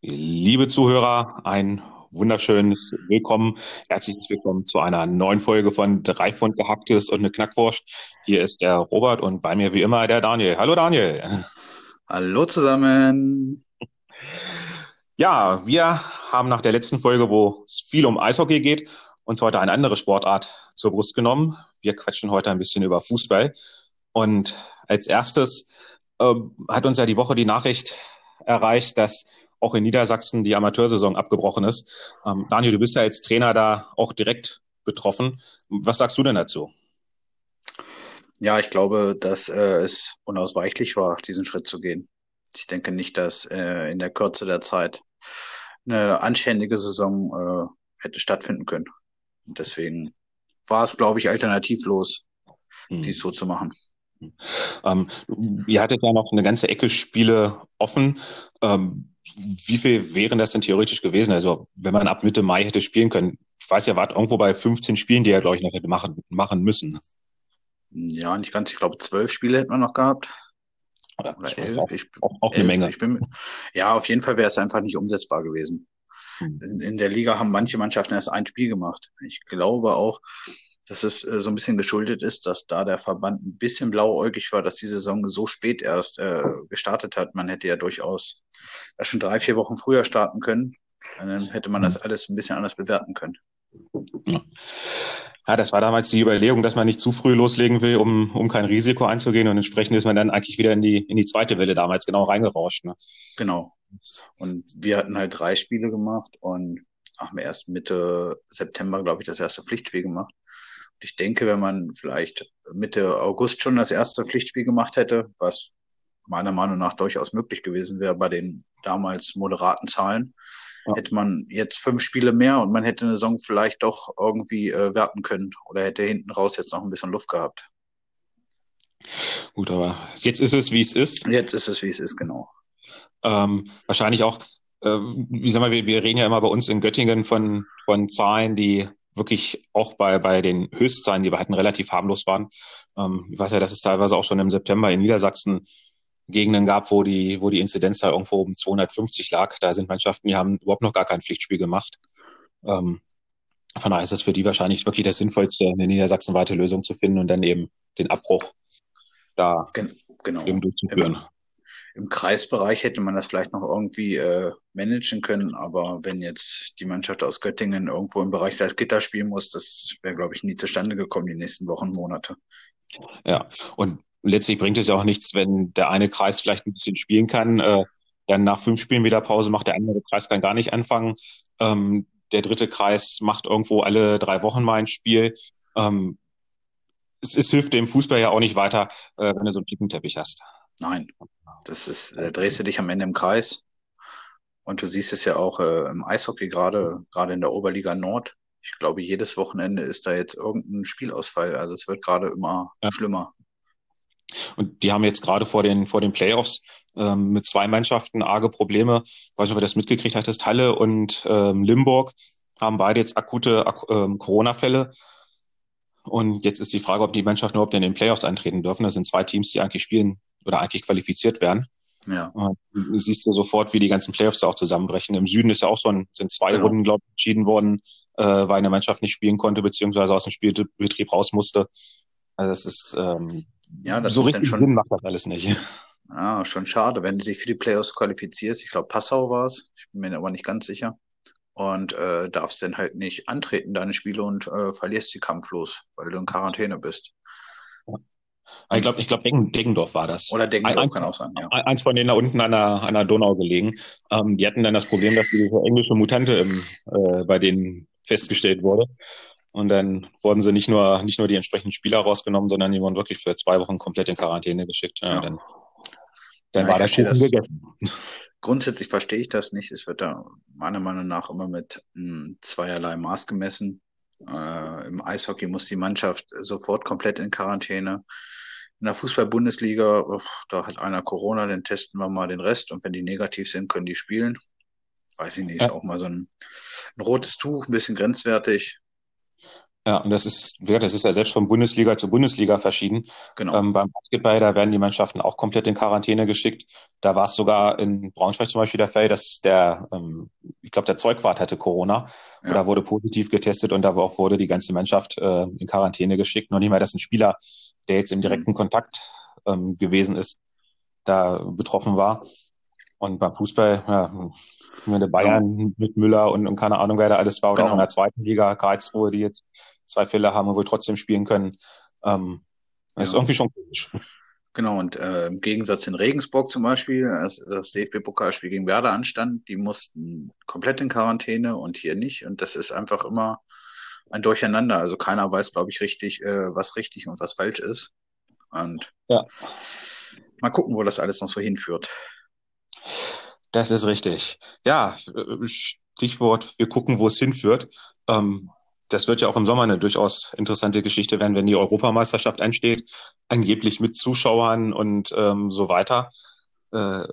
Liebe Zuhörer, ein wunderschönes Willkommen, herzliches Willkommen zu einer neuen Folge von Drei Pfund Gehacktes und eine Knackwurst. Hier ist der Robert und bei mir wie immer der Daniel. Hallo Daniel. Hallo zusammen. Ja, wir haben nach der letzten Folge, wo es viel um Eishockey geht, uns heute eine andere Sportart zur Brust genommen. Wir quatschen heute ein bisschen über Fußball. Und als erstes äh, hat uns ja die Woche die Nachricht erreicht, dass auch in Niedersachsen die Amateursaison abgebrochen ist. Ähm, Daniel, du bist ja als Trainer da auch direkt betroffen. Was sagst du denn dazu? Ja, ich glaube, dass äh, es unausweichlich war, diesen Schritt zu gehen. Ich denke nicht, dass äh, in der Kürze der Zeit eine anständige Saison äh, hätte stattfinden können. Und deswegen war es, glaube ich, alternativlos, hm. dies so zu machen. Ähm, ihr hattet ja noch eine ganze Ecke Spiele offen. Ähm, wie viel wären das denn theoretisch gewesen? Also, wenn man ab Mitte Mai hätte spielen können, ich weiß ja, wart irgendwo bei 15 Spielen, die er, glaube ich, noch hätte machen, machen müssen. Ja, nicht ganz. Ich glaube, zwölf Spiele hätten wir noch gehabt. Oder, Oder elf. Auch, ich, auch, auch eine elf. Menge. Bin, ja, auf jeden Fall wäre es einfach nicht umsetzbar gewesen. Hm. In, in der Liga haben manche Mannschaften erst ein Spiel gemacht. Ich glaube auch, dass es äh, so ein bisschen geschuldet ist, dass da der Verband ein bisschen blauäugig war, dass die Saison so spät erst äh, gestartet hat. Man hätte ja durchaus schon drei, vier Wochen früher starten können. Dann hätte man das alles ein bisschen anders bewerten können. Ja. ja, das war damals die Überlegung, dass man nicht zu früh loslegen will, um, um kein Risiko einzugehen. Und entsprechend ist man dann eigentlich wieder in die, in die zweite Welle damals genau reingerauscht. Ne? Genau. Und wir hatten halt drei Spiele gemacht und haben erst Mitte September, glaube ich, das erste Pflichtspiel gemacht ich denke, wenn man vielleicht Mitte August schon das erste Pflichtspiel gemacht hätte, was meiner Meinung nach durchaus möglich gewesen wäre bei den damals moderaten Zahlen, ja. hätte man jetzt fünf Spiele mehr und man hätte eine Saison vielleicht doch irgendwie äh, werten können oder hätte hinten raus jetzt noch ein bisschen Luft gehabt. Gut, aber jetzt ist es, wie es ist. Jetzt ist es, wie es ist, genau. Ähm, wahrscheinlich auch, äh, wie sagen wir, wir, reden ja immer bei uns in Göttingen von, von Zahlen, die wirklich auch bei, bei den Höchstzahlen, die wir hatten, relativ harmlos waren. Ähm, ich weiß ja, dass es teilweise auch schon im September in Niedersachsen Gegenden gab, wo die, wo die Inzidenz da irgendwo um 250 lag. Da sind Mannschaften, die haben überhaupt noch gar kein Pflichtspiel gemacht. Ähm, von daher ist es für die wahrscheinlich wirklich das Sinnvollste, eine niedersachsenweite Lösung zu finden und dann eben den Abbruch da genau. eben durchzuführen. Im Kreisbereich hätte man das vielleicht noch irgendwie äh, managen können, aber wenn jetzt die Mannschaft aus Göttingen irgendwo im Bereich Salzgitter spielen muss, das wäre, glaube ich, nie zustande gekommen die nächsten Wochen, Monate. Ja, und letztlich bringt es ja auch nichts, wenn der eine Kreis vielleicht ein bisschen spielen kann, äh, dann nach fünf Spielen wieder Pause macht, der andere Kreis kann gar nicht anfangen. Ähm, der dritte Kreis macht irgendwo alle drei Wochen mal ein Spiel. Ähm, es, es hilft dem Fußball ja auch nicht weiter, äh, wenn du so einen Flickenteppich hast. Nein, das ist, da drehst du dich am Ende im Kreis. Und du siehst es ja auch äh, im Eishockey gerade, gerade in der Oberliga Nord. Ich glaube, jedes Wochenende ist da jetzt irgendein Spielausfall. Also es wird gerade immer ja. schlimmer. Und die haben jetzt gerade vor den, vor den Playoffs ähm, mit zwei Mannschaften arge Probleme. Ich weiß nicht, ob ihr das mitgekriegt habt, Halle und ähm, Limburg haben beide jetzt akute ak ähm, Corona-Fälle. Und jetzt ist die Frage, ob die Mannschaften überhaupt in den Playoffs eintreten dürfen. Das sind zwei Teams, die eigentlich spielen oder eigentlich qualifiziert werden. Ja. Und siehst du sofort, wie die ganzen Playoffs auch zusammenbrechen. Im Süden ist ja auch schon, sind zwei genau. Runden, glaube ich, entschieden worden, äh, weil eine Mannschaft nicht spielen konnte, beziehungsweise aus dem Spielbetrieb raus musste. Also das ist ähm, ja, das so ist richtig schon, Sinn macht das alles nicht. Ja, schon schade, wenn du dich für die Playoffs qualifizierst. Ich glaube, Passau war es. Ich bin mir aber nicht ganz sicher. Und äh, darfst dann halt nicht antreten, deine Spiele, und äh, verlierst die kampflos, weil du in Quarantäne bist. Ich glaube, ich glaub, Deggendorf war das. Oder Deggendorf ein, kann auch sein, ja. Eins von denen da unten an der, an der Donau gelegen. Ähm, die hatten dann das Problem, dass diese englische Mutante im, äh, bei denen festgestellt wurde. Und dann wurden sie nicht nur, nicht nur die entsprechenden Spieler rausgenommen, sondern die wurden wirklich für zwei Wochen komplett in Quarantäne geschickt. Ja, ja. Dann, dann ja, war das Kuchen gegessen. Grundsätzlich verstehe ich das nicht. Es wird da meiner Meinung nach immer mit mh, hm, zweierlei Maß gemessen. Äh, Im Eishockey muss die Mannschaft sofort komplett in Quarantäne. In der Fußball-Bundesliga, da hat einer Corona, dann testen wir mal den Rest und wenn die negativ sind, können die spielen. Weiß ich nicht, ist auch mal so ein, ein rotes Tuch, ein bisschen grenzwertig. Ja, und das ist, das ist ja selbst von Bundesliga zu Bundesliga verschieden. Genau. Ähm, beim Basketball, da werden die Mannschaften auch komplett in Quarantäne geschickt. Da war es sogar in Braunschweig zum Beispiel der Fall, dass der, ähm, ich glaube, der Zeugwart hatte Corona Ja. oder wurde positiv getestet und da auch wurde die ganze Mannschaft äh, in Quarantäne geschickt. Noch nicht mal, dass ein Spieler, der jetzt im Mhm. direkten Kontakt ähm, gewesen ist, da betroffen war. Und beim Fußball, ja, wenn der Bayern mit Müller und, und keine Ahnung, wer da alles war, oder auch Genau. in der zweiten Liga, Karlsruhe, die jetzt zwei Fälle haben und wohl trotzdem spielen können. Ähm, das ist Ja. irgendwie schon komisch. Genau, und äh, im Gegensatz in Regensburg zum Beispiel, als das DFB-Pokalspiel gegen Werder anstand, die mussten komplett in Quarantäne und hier nicht. Und das ist einfach immer ein Durcheinander. Also keiner weiß, glaube ich, richtig, äh, was richtig und was falsch ist. Und Ja. mal gucken, wo das alles noch so hinführt. Das ist richtig. Ja, äh, Stichwort, wir gucken, wo es hinführt. Ähm, das wird ja auch im Sommer eine durchaus interessante Geschichte werden, wenn die Europameisterschaft ansteht, angeblich mit Zuschauern und ähm, so weiter. Äh,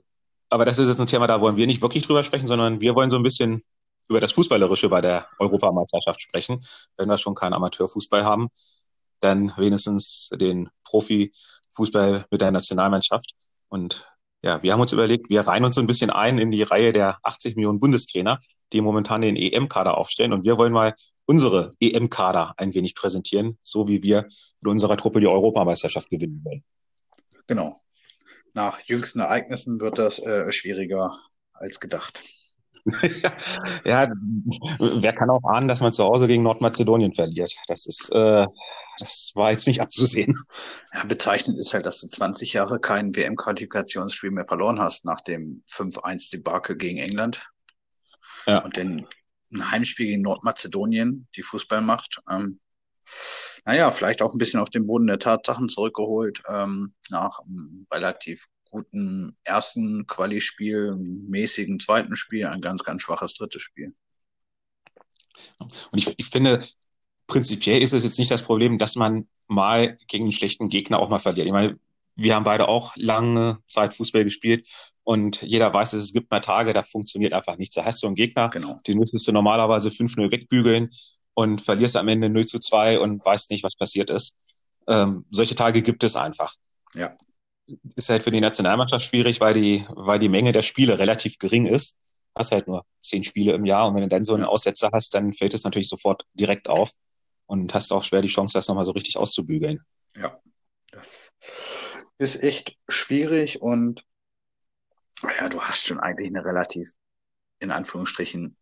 aber das ist jetzt ein Thema, da wollen wir nicht wirklich drüber sprechen, sondern wir wollen so ein bisschen über das Fußballerische bei der Europameisterschaft sprechen. Wenn wir schon keinen Amateurfußball haben, dann wenigstens den Profifußball mit der Nationalmannschaft. Und ja, wir haben uns überlegt, wir reihen uns so ein bisschen ein in die Reihe der 80 Millionen Bundestrainer, die momentan den EM-Kader aufstellen. Und wir wollen mal unsere EM-Kader ein wenig präsentieren, so wie wir mit unserer Truppe die Europameisterschaft gewinnen wollen. Genau. Nach jüngsten Ereignissen wird das äh, schwieriger als gedacht. Ja, wer kann auch ahnen, dass man zu Hause gegen Nordmazedonien verliert? Das ist, äh, das war jetzt nicht abzusehen. Ja, bezeichnend ist halt, dass du 20 Jahre kein WM-Qualifikationsspiel mehr verloren hast nach dem 5-1-Debakel gegen England. Ja. Und dann ein Heimspiel gegen Nordmazedonien, die Fußballmacht. Ähm, naja, vielleicht auch ein bisschen auf den Boden der Tatsachen zurückgeholt, ähm, nach einem relativ guten ersten Quali-Spiel, mäßigen zweiten Spiel, ein ganz, ganz schwaches drittes Spiel. Und ich, ich finde, prinzipiell ist es jetzt nicht das Problem, dass man mal gegen einen schlechten Gegner auch mal verliert. Ich meine, wir haben beide auch lange Zeit Fußball gespielt und jeder weiß, dass es gibt mal Tage, da funktioniert einfach nichts. Da hast du einen Gegner, Genau. den müsstest du normalerweise 5-0 wegbügeln und verlierst am Ende 0 zu 2 und weißt nicht, was passiert ist. Ähm, solche Tage gibt es einfach. Ja. Ist halt für die Nationalmannschaft schwierig, weil die, weil die Menge der Spiele relativ gering ist. Hast halt nur zehn Spiele im Jahr und wenn du dann so einen. Aussetzer hast, dann fällt es natürlich sofort direkt auf und hast auch schwer die Chance, das nochmal so richtig auszubügeln. Ja, das ist echt schwierig und ja, du hast schon eigentlich eine relativ, in Anführungsstrichen,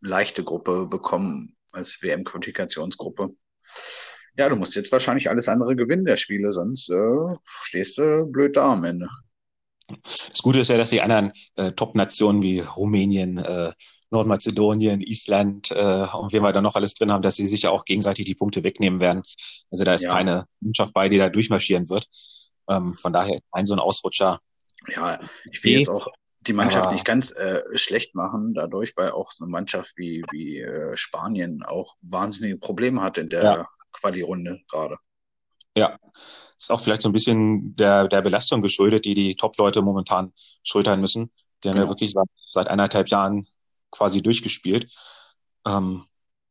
leichte Gruppe bekommen als WM-Qualifikationsgruppe. Ja, du musst jetzt wahrscheinlich alles andere gewinnen der Spiele, sonst äh, stehst du blöd da am Ende. Das Gute ist ja, dass die anderen äh, Top-Nationen wie Rumänien, äh, Nordmazedonien, Island äh, und wen wir da noch alles drin haben, dass sie sich ja auch gegenseitig die Punkte wegnehmen werden. Also da ist Ja. keine Mannschaft bei, die da durchmarschieren wird. Ähm, von daher ein so ein Ausrutscher. Ja, ich will jetzt auch die Mannschaft aber- nicht ganz äh, schlecht machen, dadurch, weil auch so eine Mannschaft wie, wie äh, Spanien auch wahnsinnige Probleme hat in der Ja. Quali-Runde gerade. Ja, ist auch vielleicht so ein bisschen der, der Belastung geschuldet, die die Top-Leute momentan schultern müssen. Die haben ja Genau. wirklich seit, seit eineinhalb Jahren quasi durchgespielt. Ähm,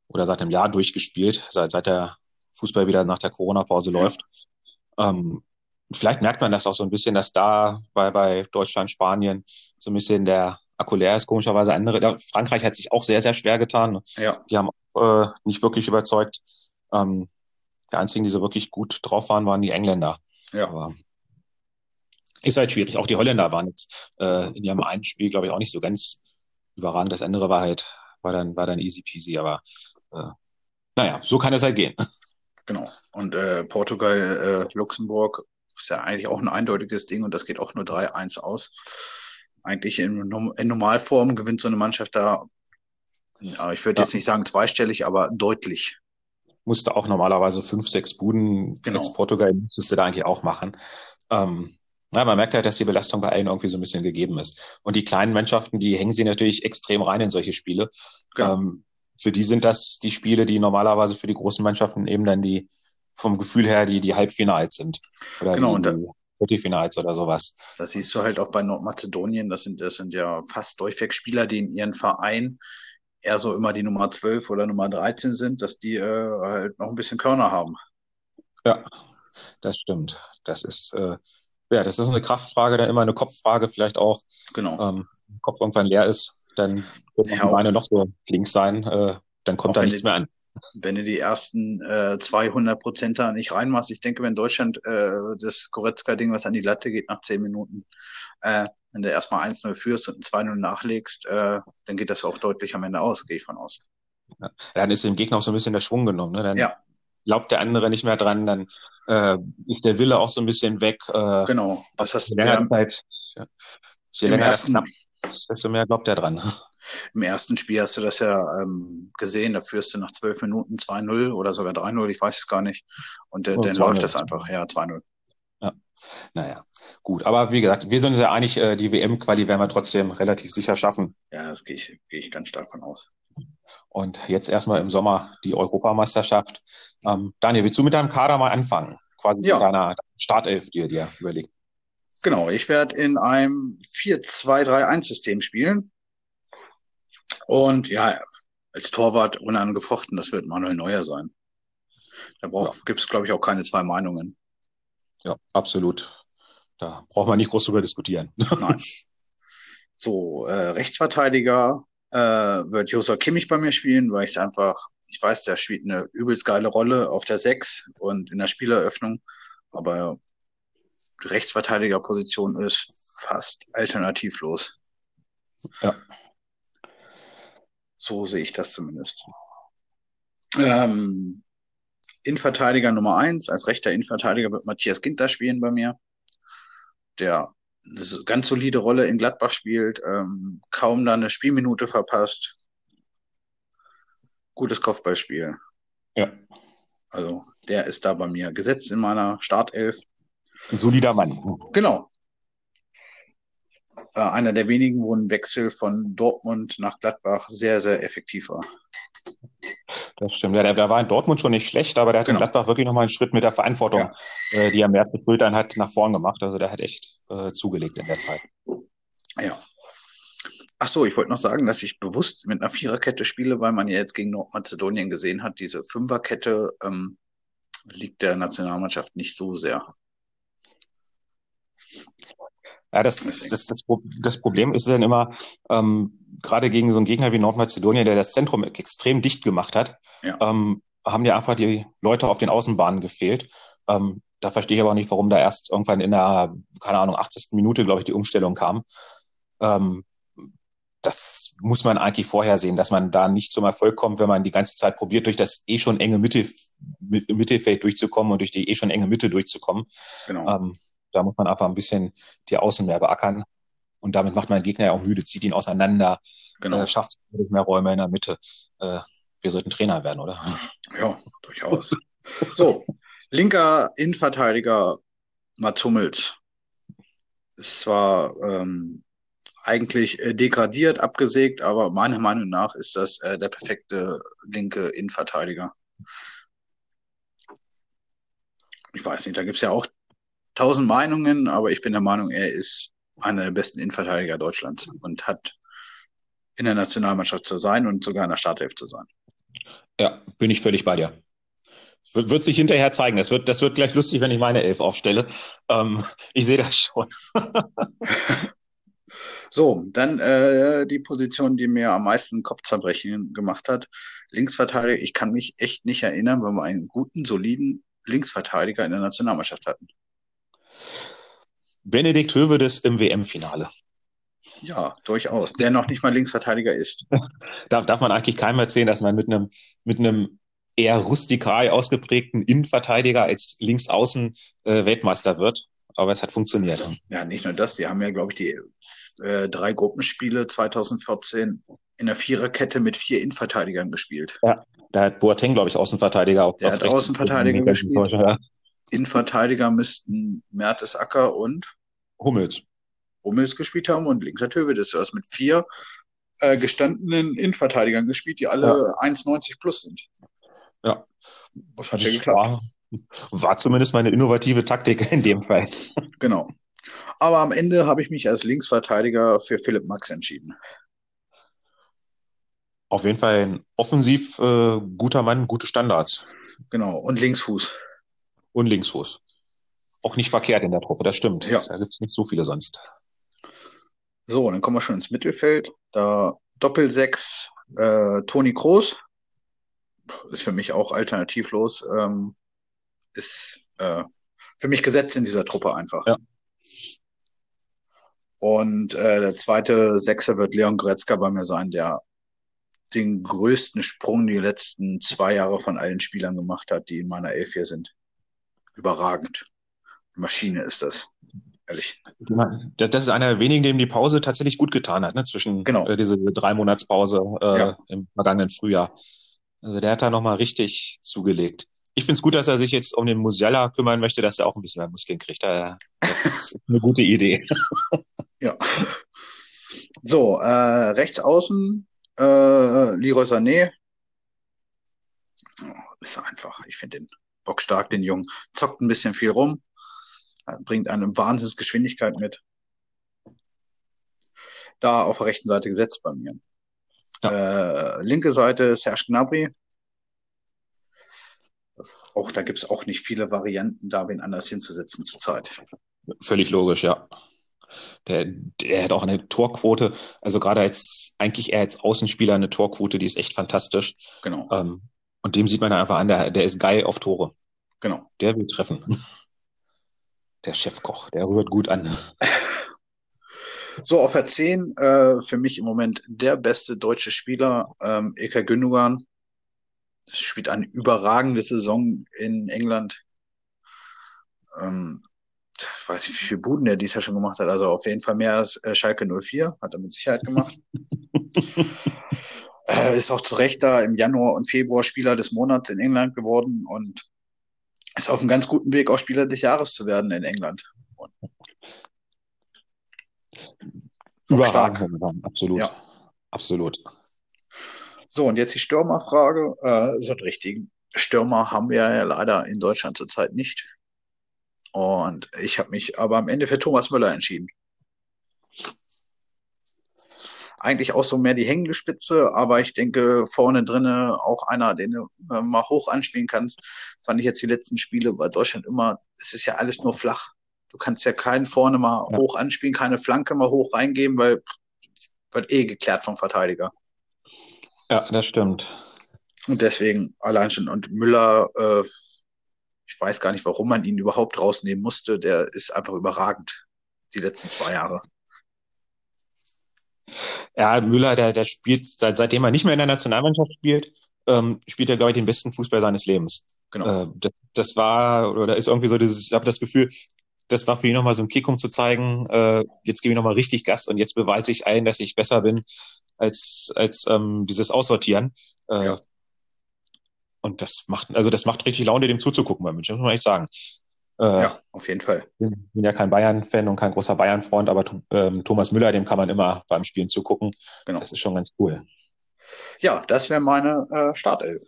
oder seit einem Jahr durchgespielt, seit, seit der Fußball wieder nach der Corona-Pause Ja. läuft. Ähm, vielleicht merkt man das auch so ein bisschen, dass da bei, bei Deutschland, Spanien so ein bisschen der Akku leer ist, komischerweise andere. Ja, Frankreich hat sich auch sehr, sehr schwer getan. Ja, Die haben äh, nicht wirklich überzeugt. Ähm, die einzigen, die so wirklich gut drauf waren, waren die Engländer. ja. Aber ist halt schwierig. Auch die Holländer waren jetzt äh, in ihrem einen Spiel, glaube ich, auch nicht so ganz überragend. Das andere war halt, war dann, war dann easy peasy, aber äh, naja, so kann es halt gehen. Genau. Und äh, Portugal, äh, Luxemburg ist ja eigentlich auch ein eindeutiges Ding und das geht auch nur 3-1 aus. Eigentlich in, in Normalform gewinnt so eine Mannschaft da, ich würde Ja. jetzt nicht sagen zweistellig, aber deutlich. Musste auch normalerweise fünf, sechs Buden Genau. als Portugal müsste da eigentlich auch machen. Ähm, ja, man merkt halt, dass die Belastung bei allen irgendwie so ein bisschen gegeben ist. Und die kleinen Mannschaften, die hängen sie natürlich extrem rein in solche Spiele. Genau. Ähm, für die sind das die Spiele, die normalerweise für die großen Mannschaften eben dann die vom Gefühl her die, die Halbfinals sind. Oder Genau, die, und Viertelfinals oder sowas. Das siehst du halt auch bei Nordmazedonien. Das sind, das sind ja fast durchweg Spieler, die in ihren Verein eher so immer die Nummer 12 oder Nummer 13 sind, dass die äh, halt noch ein bisschen Körner haben. Ja, das stimmt. Das ist, äh, ja, das ist eine Kraftfrage, dann immer eine Kopffrage, vielleicht auch. Genau. Ähm, Kopf irgendwann leer ist, dann wird ja, die Beine noch so links sein, äh, dann kommt da nichts mehr an wenn du die ersten äh, 200 Prozent da nicht reinmachst, ich denke, wenn Deutschland äh, das Goretzka-Ding, was an die Latte geht, nach 10 Minuten, äh, wenn du erstmal 1-0 führst und ein 2-0 nachlegst, äh, dann geht das auch deutlich am Ende aus, gehe ich von aus. Ja, dann ist dem Gegner auch so ein bisschen der Schwung genommen. Ne? Dann ja. glaubt der andere nicht mehr dran, dann äh, ist der Wille auch so ein bisschen weg. Äh, genau, was hast du länger, Zeit, je länger ersten, das knapp, desto mehr glaubt er dran. Im ersten Spiel hast du das ja ähm, gesehen, da führst du nach zwölf Minuten 2-0 oder sogar 3-0, ich weiß es gar nicht. Und äh, oh, dann läuft das einfach, ja, 2-0. Ja. Naja, gut. Aber wie gesagt, wir sind uns ja einig, äh, die WM-Quali werden wir trotzdem relativ sicher schaffen. Ja, das gehe ich, gehe ich ganz stark von aus. Und jetzt erstmal im Sommer die Europameisterschaft. Ähm, Daniel, willst du mit deinem Kader mal anfangen? Quasi ja. mit deiner Startelf, die ihr dir überlegt. Genau, ich werde in einem 4-2-3-1-System spielen. Und ja, als Torwart unangefochten, das wird Manuel Neuer sein. Da ja. gibt es, glaube ich, auch keine zwei Meinungen. Ja, absolut. Da braucht man nicht groß drüber diskutieren. Nein. So, äh, Rechtsverteidiger äh, wird Josua Kimmich bei mir spielen, weil ich einfach, ich weiß, der spielt eine übelst geile Rolle auf der Sechs und in der Spieleröffnung, aber die Rechtsverteidigerposition ist fast alternativlos. Ja. So sehe ich das zumindest. Ähm, Innenverteidiger Nummer eins, als rechter Innenverteidiger wird Matthias Ginter spielen bei mir, der eine ganz solide Rolle in Gladbach spielt, ähm, kaum da eine Spielminute verpasst. Gutes Kopfballspiel. Ja. Also der ist da bei mir gesetzt in meiner Startelf. Solider Mann. Genau äh, einer der wenigen, wo ein Wechsel von Dortmund nach Gladbach sehr, sehr effektiv war. Das stimmt. Ja, der, der war in Dortmund schon nicht schlecht, aber der hat genau. in Gladbach wirklich nochmal einen Schritt mit der Verantwortung, ja. äh, die er mehr zu Schultern hat, nach vorn gemacht. Also der hat echt äh, zugelegt in der Zeit. Ja. Ach so, ich wollte noch sagen, dass ich bewusst mit einer Viererkette spiele, weil man ja jetzt gegen Nordmazedonien gesehen hat, diese Fünferkette ähm, liegt der Nationalmannschaft nicht so sehr. Ja, das, das, das, das Problem ist dann immer, ähm, gerade gegen so einen Gegner wie Nordmazedonien, der das Zentrum extrem dicht gemacht hat, ja. ähm, haben ja einfach die Leute auf den Außenbahnen gefehlt. Ähm, da verstehe ich aber auch nicht, warum da erst irgendwann in der, keine Ahnung, 80. Minute, glaube ich, die Umstellung kam. Ähm, das muss man eigentlich vorher sehen, dass man da nicht zum Erfolg kommt, wenn man die ganze Zeit probiert, durch das eh schon enge Mitte, Mittelfeld durchzukommen und durch die eh schon enge Mitte durchzukommen. Genau. Ähm, da muss man einfach ein bisschen die Außen mehr beackern. Und damit macht man den Gegner ja auch müde, zieht ihn auseinander, genau. äh, schafft mehr Räume in der Mitte. Äh, wir sollten Trainer werden, oder? Ja, durchaus. so, linker Innenverteidiger Mats Hummels. Ist zwar ähm, eigentlich äh, degradiert, abgesägt, aber meiner Meinung nach ist das äh, der perfekte linke Innenverteidiger. Ich weiß nicht, da gibt's ja auch tausend Meinungen, aber ich bin der Meinung, er ist einer der besten Innenverteidiger Deutschlands und hat in der Nationalmannschaft zu sein und sogar in der Startelf zu sein. Ja, bin ich völlig bei dir. Wird, wird sich hinterher zeigen. Das wird, das wird gleich lustig, wenn ich meine Elf aufstelle. Ähm, ich sehe das schon. so, dann äh, die Position, die mir am meisten Kopfzerbrechen gemacht hat. Linksverteidiger, ich kann mich echt nicht erinnern, wenn wir einen guten, soliden Linksverteidiger in der Nationalmannschaft hatten. Benedikt Hövedes im WM-Finale. Ja, durchaus. Der noch nicht mal Linksverteidiger ist. darf, darf man eigentlich keinem erzählen, dass man mit einem, mit einem eher rustikal ausgeprägten Innenverteidiger als Linksaußen äh, Weltmeister wird. Aber es hat funktioniert. Ja, nicht nur das. Die haben ja, glaube ich, die äh, drei Gruppenspiele 2014 in der Viererkette mit vier Innenverteidigern gespielt. Ja, da hat Boateng, glaube ich, Außenverteidiger auch. Der hat Außenverteidiger gespielt. Ja. Innenverteidiger müssten Mertesacker und Hummels. Hummels gespielt haben und links Hövedes. Du hast mit vier äh, gestandenen Innenverteidigern gespielt, die alle ja. 1,90 plus sind. Ja. Das hat ja geklappt. War, war zumindest meine innovative Taktik in dem Fall. Genau. Aber am Ende habe ich mich als Linksverteidiger für Philipp Max entschieden. Auf jeden Fall ein offensiv äh, guter Mann, gute Standards. Genau, und Linksfuß. Und Linksfuß. Auch nicht verkehrt in der Truppe, das stimmt. Ja. Da gibt es nicht so viele sonst. So, dann kommen wir schon ins Mittelfeld. Da Doppelsechs, äh, Toni Kroos. Ist für mich auch alternativlos. Ähm, ist äh, für mich gesetzt in dieser Truppe einfach. Ja. Und äh, der zweite Sechser wird Leon Goretzka bei mir sein, der den größten Sprung die letzten zwei Jahre von allen Spielern gemacht hat, die in meiner Elf hier sind. Überragend. Maschine ist das. Ehrlich. Das ist einer der wenigen, dem die Pause tatsächlich gut getan hat, ne? zwischen genau. äh, diese drei Monatspause äh, ja. im vergangenen Frühjahr. Also der hat da nochmal richtig zugelegt. Ich finde es gut, dass er sich jetzt um den Musiala kümmern möchte, dass er auch ein bisschen mehr Muskeln kriegt. Das ist eine gute Idee. Ja. So, äh, rechts außen äh, Leroy Sané. Oh, ist einfach. Ich finde den bockstark, den Jungen. Zockt ein bisschen viel rum. Bringt eine Wahnsinnsgeschwindigkeit mit. Da auf der rechten Seite gesetzt bei mir. Ja. Äh, linke Seite Serge Gnabry. Auch da gibt es auch nicht viele Varianten, da wen anders hinzusetzen zurzeit. Völlig logisch, ja. Der, der hat auch eine Torquote, also gerade als eigentlich eher als Außenspieler eine Torquote, die ist echt fantastisch. Genau. Ähm, und dem sieht man einfach an, der, der ist geil auf Tore. Genau. Der will treffen. Der Chefkoch, der rührt gut an. So, auf der 10 äh, für mich im Moment der beste deutsche Spieler, ähm, Eka Gündogan. Spielt eine überragende Saison in England. Ähm, ich weiß nicht, wie viele Buden er dies Jahr schon gemacht hat. Also auf jeden Fall mehr als äh, Schalke 04, hat er mit Sicherheit gemacht. äh, ist auch zu Recht da im Januar und Februar Spieler des Monats in England geworden und ist auf einem ganz guten Weg, auch Spieler des Jahres zu werden in England. Überragend, absolut. Ja. Absolut. So, und jetzt die Stürmerfrage. Äh, so einen richtigen Stürmer haben wir ja leider in Deutschland zurzeit nicht. Und ich habe mich aber am Ende für Thomas Müller entschieden. Eigentlich auch so mehr die hängende Spitze, aber ich denke vorne drinne auch einer, den du äh, mal hoch anspielen kannst. Fand ich jetzt die letzten Spiele bei Deutschland immer, es ist ja alles nur flach. Du kannst ja keinen vorne mal ja. hoch anspielen, keine Flanke mal hoch reingeben, weil wird eh geklärt vom Verteidiger. Ja, das stimmt. Und deswegen allein schon. Und Müller, äh, ich weiß gar nicht, warum man ihn überhaupt rausnehmen musste. Der ist einfach überragend, die letzten zwei Jahre. Ja, Müller, der, der spielt, seit, seitdem er nicht mehr in der Nationalmannschaft spielt, ähm, spielt er, glaube ich, den besten Fußball seines Lebens. Genau. Äh, das, das, war, oder ist irgendwie so dieses, ich habe das Gefühl, das war für ihn nochmal so ein Kick, um zu zeigen, äh, jetzt gebe ich nochmal richtig Gas und jetzt beweise ich allen, dass ich besser bin als, als ähm, dieses Aussortieren. Äh, ja. Und das macht, also das macht richtig Laune, dem zuzugucken bei München, muss man echt sagen. Äh, ja, auf jeden Fall. Ich bin, ja kein Bayern-Fan und kein großer Bayern-Freund, aber ähm, Thomas Müller, dem kann man immer beim Spielen zugucken. Genau. Das ist schon ganz cool. Ja, das wäre meine äh, Startelf.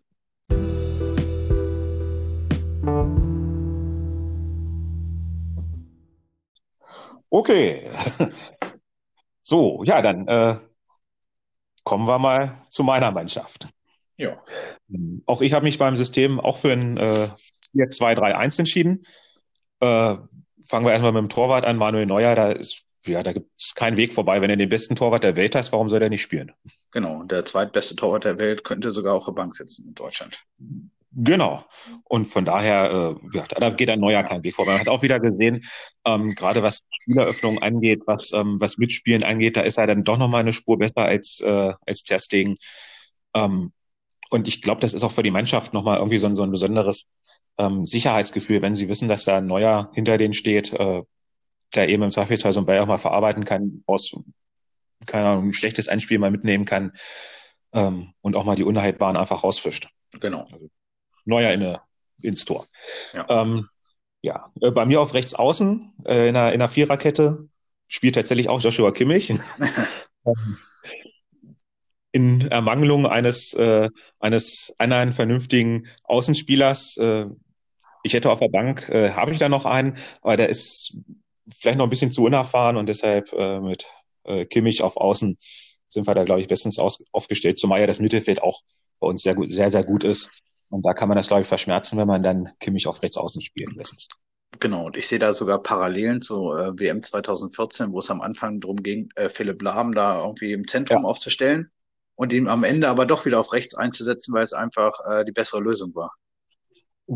Okay. So, ja, dann äh, kommen wir mal zu meiner Mannschaft. Ja. Auch ich habe mich beim System auch für ein äh, 4-2-3-1 entschieden. Äh, fangen wir erstmal mit dem Torwart an, Manuel Neuer. Da ist, ja, da gibt es keinen Weg vorbei. Wenn er den besten Torwart der Welt hast, warum soll er nicht spielen? Genau, der zweitbeste Torwart der Welt könnte sogar auf der Bank sitzen in Deutschland. Genau. Und von daher, äh, ja, da geht ein neuer kein Weg vorbei. Man hat auch wieder gesehen, ähm, gerade was Spieleröffnung angeht, was, ähm, was Mitspielen angeht, da ist er dann doch nochmal eine Spur besser als, äh, als Testing. Ähm, und ich glaube, das ist auch für die Mannschaft nochmal irgendwie so ein, so ein besonderes ähm, Sicherheitsgefühl, wenn sie wissen, dass da ein neuer hinter denen steht, äh, der eben im Zweifelsfall so ein Ball auch mal verarbeiten kann, aus, keine Ahnung, ein schlechtes Einspiel mal mitnehmen kann ähm, und auch mal die Unhaltbaren einfach rausfischt. Genau. Also, neuer in, ins Tor. Ja. Ähm, ja, äh, bei mir auf rechts außen äh, in, einer, in einer Viererkette spielt tatsächlich auch Joshua Kimmich. Ähm, in Ermangelung eines, äh, eines anderen vernünftigen Außenspielers. Äh, ich hätte auf der Bank, äh, habe ich da noch einen, aber der ist vielleicht noch ein bisschen zu unerfahren und deshalb äh, mit äh, Kimmich auf Außen sind wir da, glaube ich, bestens aus, aufgestellt, zumal ja das Mittelfeld auch bei uns sehr gut, sehr, sehr gut ist. Und da kann man das, glaube ich, verschmerzen, wenn man dann Kimmich auf rechts außen spielen lässt. Genau, und ich sehe da sogar Parallelen zu äh, WM 2014, wo es am Anfang darum ging, äh, Philipp Lahm da irgendwie im Zentrum ja. aufzustellen und ihn am Ende aber doch wieder auf rechts einzusetzen, weil es einfach äh, die bessere Lösung war.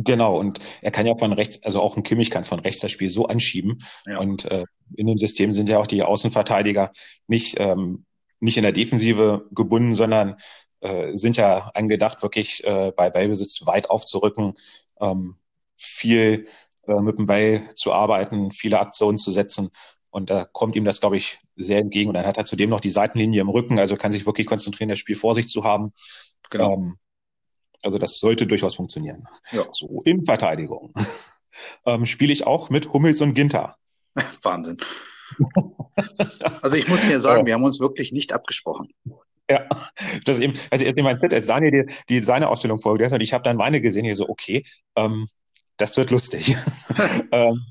Genau, und er kann ja von rechts, also auch ein Kimmich kann von rechts das Spiel so anschieben. Ja. Und äh, in dem System sind ja auch die Außenverteidiger nicht, ähm, nicht in der Defensive gebunden, sondern äh, sind ja angedacht, wirklich äh, bei Ballbesitz weit aufzurücken, ähm, viel äh, mit dem Ball zu arbeiten, viele Aktionen zu setzen. Und da kommt ihm das, glaube ich, sehr entgegen. Und dann hat er zudem noch die Seitenlinie im Rücken, also kann sich wirklich konzentrieren, das Spiel vor sich zu haben. Genau. Ähm, also das sollte durchaus funktionieren. Ja. So, in Verteidigung ähm, spiele ich auch mit Hummels und Ginter. Wahnsinn. also ich muss dir sagen, ja. wir haben uns wirklich nicht abgesprochen. Ja, das eben, also ich meine, als Daniel die, die seine Ausstellung vorgelesen hat, ich habe dann meine gesehen, hier so, okay, ähm, das wird lustig. ähm,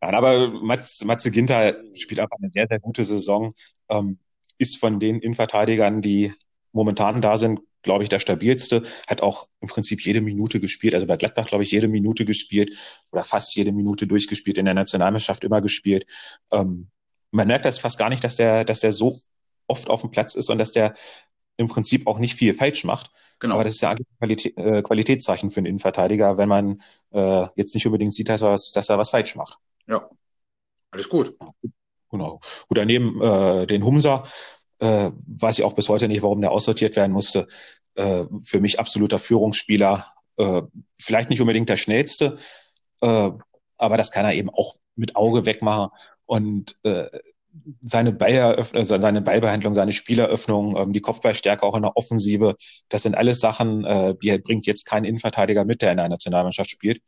nein, aber Mats, Matze Ginter spielt einfach eine sehr, sehr gute Saison, ähm, ist von den Innenverteidigern, die momentan da sind, glaube ich, der stabilste, hat auch im Prinzip jede Minute gespielt, also bei Gladbach, glaube ich, jede Minute gespielt oder fast jede Minute durchgespielt, in der Nationalmannschaft immer gespielt. Ähm, man merkt das fast gar nicht, dass der, dass der so oft auf dem Platz ist und dass der im Prinzip auch nicht viel falsch macht. Genau. Aber das ist ja eigentlich ein Qualität, äh, Qualitätszeichen für einen Innenverteidiger, wenn man äh, jetzt nicht unbedingt sieht, dass er, was, dass er was falsch macht. Ja, alles gut. Genau. Gut, daneben äh, den Humser, äh, weiß ich auch bis heute nicht, warum der aussortiert werden musste. Äh, für mich absoluter Führungsspieler, äh, vielleicht nicht unbedingt der schnellste, äh, aber das kann er eben auch mit Auge wegmachen. Und äh, seine Balleröffnung, also seine Ballbehandlung, seine Spieleröffnung, ähm, die Kopfballstärke auch in der Offensive, das sind alles Sachen, äh, die bringt jetzt kein Innenverteidiger mit, der in der Nationalmannschaft spielt.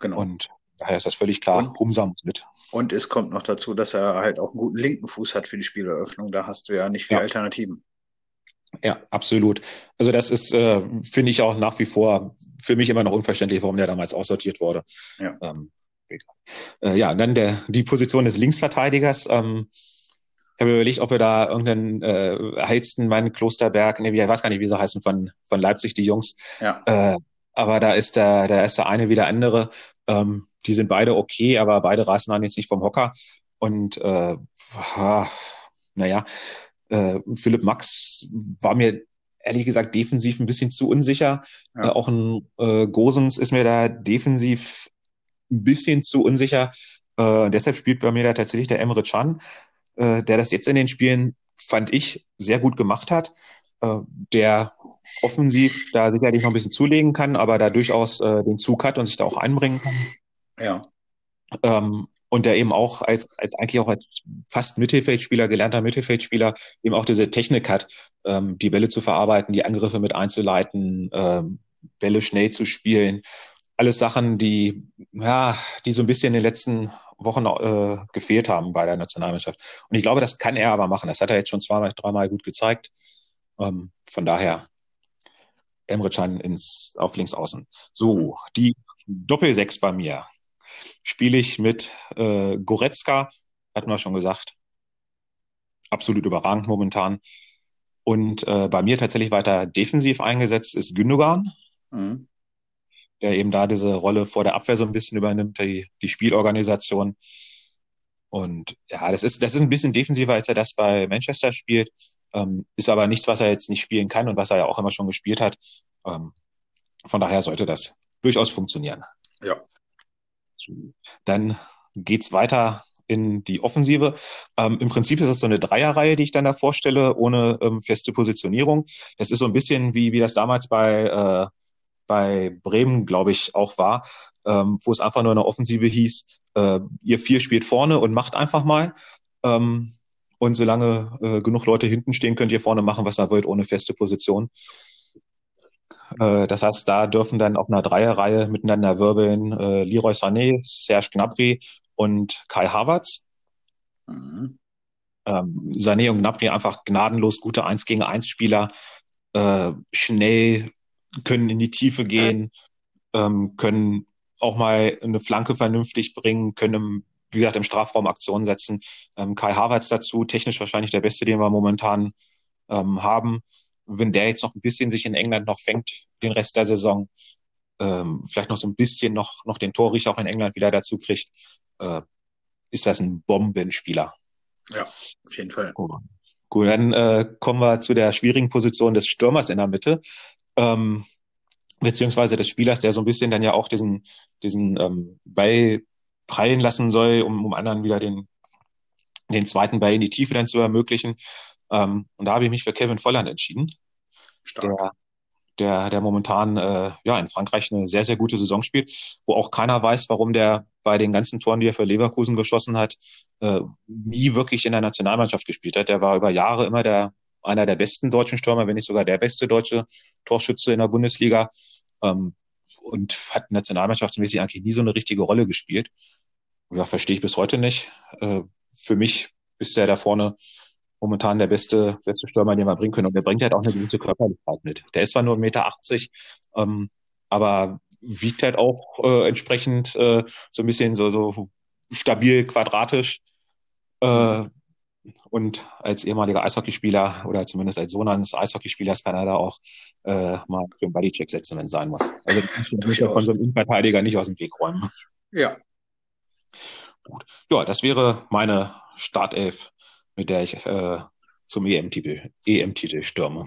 Genau. Und daher ist das völlig klar, und, Humsam mit. Und es kommt noch dazu, dass er halt auch einen guten linken Fuß hat für die Spieleröffnung. Da hast du ja nicht viele ja. Alternativen. Ja, absolut. Also das ist, äh, finde ich auch nach wie vor für mich immer noch unverständlich, warum der damals aussortiert wurde. Ja. Ähm, äh, ja, dann der, die Position des Linksverteidigers. Ähm, ich habe überlegt, ob wir da irgendeinen äh, Heilstenmann, Klosterberg, nee, ich weiß gar nicht, wie sie heißen, von, von Leipzig, die Jungs. Ja. Äh, aber da ist der, der eine wie der andere. Ähm, die sind beide okay, aber beide reißen dann jetzt nicht vom Hocker. Und äh, naja, äh, Philipp Max war mir ehrlich gesagt defensiv ein bisschen zu unsicher. Ja. Äh, auch ein äh, Gosens ist mir da defensiv ein bisschen zu unsicher. Äh, deshalb spielt bei mir da tatsächlich der Emre Can, äh, der das jetzt in den Spielen, fand ich, sehr gut gemacht hat. Äh, der offensiv da sicherlich noch ein bisschen zulegen kann, aber da durchaus äh, den Zug hat und sich da auch einbringen kann. Ja. Ähm, und der eben auch als, als eigentlich auch als fast Mittelfeldspieler, gelernter Mittelfeldspieler, eben auch diese Technik hat, ähm, die Bälle zu verarbeiten, die Angriffe mit einzuleiten, ähm, Bälle schnell zu spielen alles Sachen, die, ja, die so ein bisschen in den letzten Wochen äh, gefehlt haben bei der Nationalmannschaft. Und ich glaube, das kann er aber machen. Das hat er jetzt schon zweimal, dreimal gut gezeigt. Ähm, von daher Emre Can ins, auf links außen. So, die Doppelsechs bei mir spiele ich mit äh, Goretzka, hatten wir schon gesagt. Absolut überragend momentan. Und äh, bei mir tatsächlich weiter defensiv eingesetzt ist Gündogan. Mhm der eben da diese Rolle vor der Abwehr so ein bisschen übernimmt, die, die Spielorganisation. Und ja, das ist, das ist ein bisschen defensiver, als er das bei Manchester spielt. Ähm, ist aber nichts, was er jetzt nicht spielen kann und was er ja auch immer schon gespielt hat. Ähm, von daher sollte das durchaus funktionieren. Ja. Dann geht's weiter in die Offensive. Ähm, Im Prinzip ist es so eine Dreierreihe, die ich dann da vorstelle, ohne ähm, feste Positionierung. Das ist so ein bisschen wie, wie das damals bei äh, bei Bremen, glaube ich, auch war, ähm, wo es einfach nur eine Offensive hieß, äh, ihr vier spielt vorne und macht einfach mal. Ähm, und solange äh, genug Leute hinten stehen, könnt ihr vorne machen, was ihr wollt, ohne feste Position. Äh, das heißt, da dürfen dann auf einer Dreierreihe miteinander wirbeln äh, Leroy Sané, Serge Gnabry und Kai Havertz. Mhm. Ähm, Sané und Gnabry einfach gnadenlos gute 1 gegen 1 Spieler, äh, schnell, können in die Tiefe gehen, ähm, können auch mal eine Flanke vernünftig bringen, können, im, wie gesagt, im Strafraum Aktionen setzen. Ähm, Kai Havertz dazu, technisch wahrscheinlich der Beste, den wir momentan ähm, haben. Wenn der jetzt noch ein bisschen sich in England noch fängt, den Rest der Saison, ähm, vielleicht noch so ein bisschen noch, noch den Torriecher auch in England wieder dazu kriegt, äh, ist das ein Bombenspieler. Ja, auf jeden Fall. Gut, Gut dann äh, kommen wir zu der schwierigen Position des Stürmers in der Mitte. Ähm, beziehungsweise des Spielers, der so ein bisschen dann ja auch diesen, diesen ähm, Ball prallen lassen soll, um, um anderen wieder den, den zweiten Ball in die Tiefe dann zu ermöglichen. Ähm, und da habe ich mich für Kevin Volland entschieden. Stark. Der, der, der momentan äh, ja in Frankreich eine sehr, sehr gute Saison spielt, wo auch keiner weiß, warum der bei den ganzen Toren, die er für Leverkusen geschossen hat, äh, nie wirklich in der Nationalmannschaft gespielt hat. Der war über Jahre immer der einer der besten deutschen Stürmer, wenn nicht sogar der beste deutsche Torschütze in der Bundesliga. Ähm, und hat nationalmannschaftsmäßig eigentlich nie so eine richtige Rolle gespielt. Ja, verstehe ich bis heute nicht. Äh, für mich ist er da vorne momentan der beste, beste Stürmer, den wir bringen können. Und der bringt halt auch eine gute Körperlichkeit mit. Der ist zwar nur 1,80 Meter, ähm, aber wiegt halt auch äh, entsprechend äh, so ein bisschen so, so stabil quadratisch. Äh, und als ehemaliger Eishockeyspieler oder zumindest als Sohn eines Eishockeyspielers kann er da auch äh, mal den Bodycheck setzen, wenn es sein muss. Also das ist von so einem Innenverteidiger nicht aus dem Weg räumen. Ja. Gut. Ja, das wäre meine Startelf, mit der ich äh, zum EM-Titel EM -Titel stürme.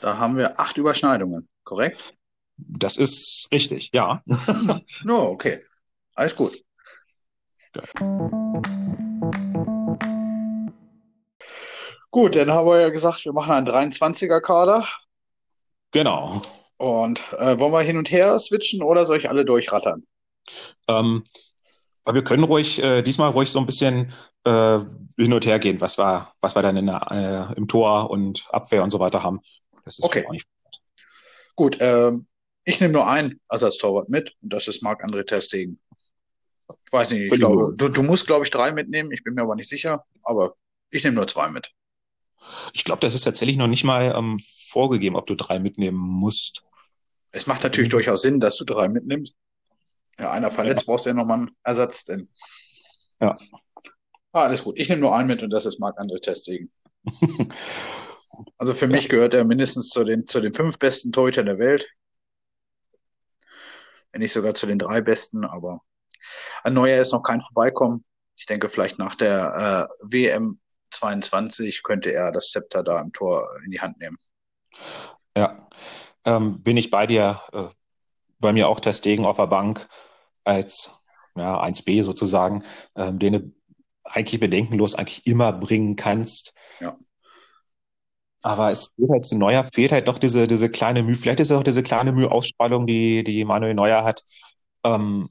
Da haben wir acht Überschneidungen, korrekt? Das ist richtig, ja. no, okay. Alles gut. Ja. Gut, dann haben wir ja gesagt, wir machen einen 23er-Kader. Genau. Und äh, wollen wir hin und her switchen oder soll ich alle durchrattern? Ähm, wir können ruhig, äh, diesmal ruhig so ein bisschen äh, hin und her gehen, was wir, was wir dann in der, äh, im Tor und Abwehr und so weiter haben. Das ist okay. auch nicht Gut, ähm, ich nehme nur einen Ersatztorwart mit und das ist Marc-André Testegen. Ich weiß nicht, ich glaube, du, du musst, glaube ich, drei mitnehmen, ich bin mir aber nicht sicher, aber ich nehme nur zwei mit. Ich glaube, das ist tatsächlich noch nicht mal ähm, vorgegeben, ob du drei mitnehmen musst. Es macht natürlich mhm. durchaus Sinn, dass du drei mitnimmst. Ja, einer verletzt, ja. brauchst du ja nochmal einen Ersatz, denn. Ja. Ah, alles gut. Ich nehme nur einen mit und das ist Marc-André Testegen. also für mich gehört er mindestens zu den, zu den fünf besten Torhütern der Welt. Wenn nicht sogar zu den drei besten, aber ein neuer ist noch kein Vorbeikommen. Ich denke, vielleicht nach der äh, WM 22 könnte er das Zepter da im Tor in die Hand nehmen. Ja, ähm, bin ich bei dir. Äh, bei mir auch Testegen auf der Bank als ja, 1b sozusagen, ähm, den eigentlich bedenkenlos eigentlich immer bringen kannst. Ja. Aber es fehlt halt zu Neuer, fehlt halt doch diese, diese kleine Mühe, vielleicht ist es auch diese kleine Mühe-Ausstrahlung, die, die Manuel Neuer hat. Ähm,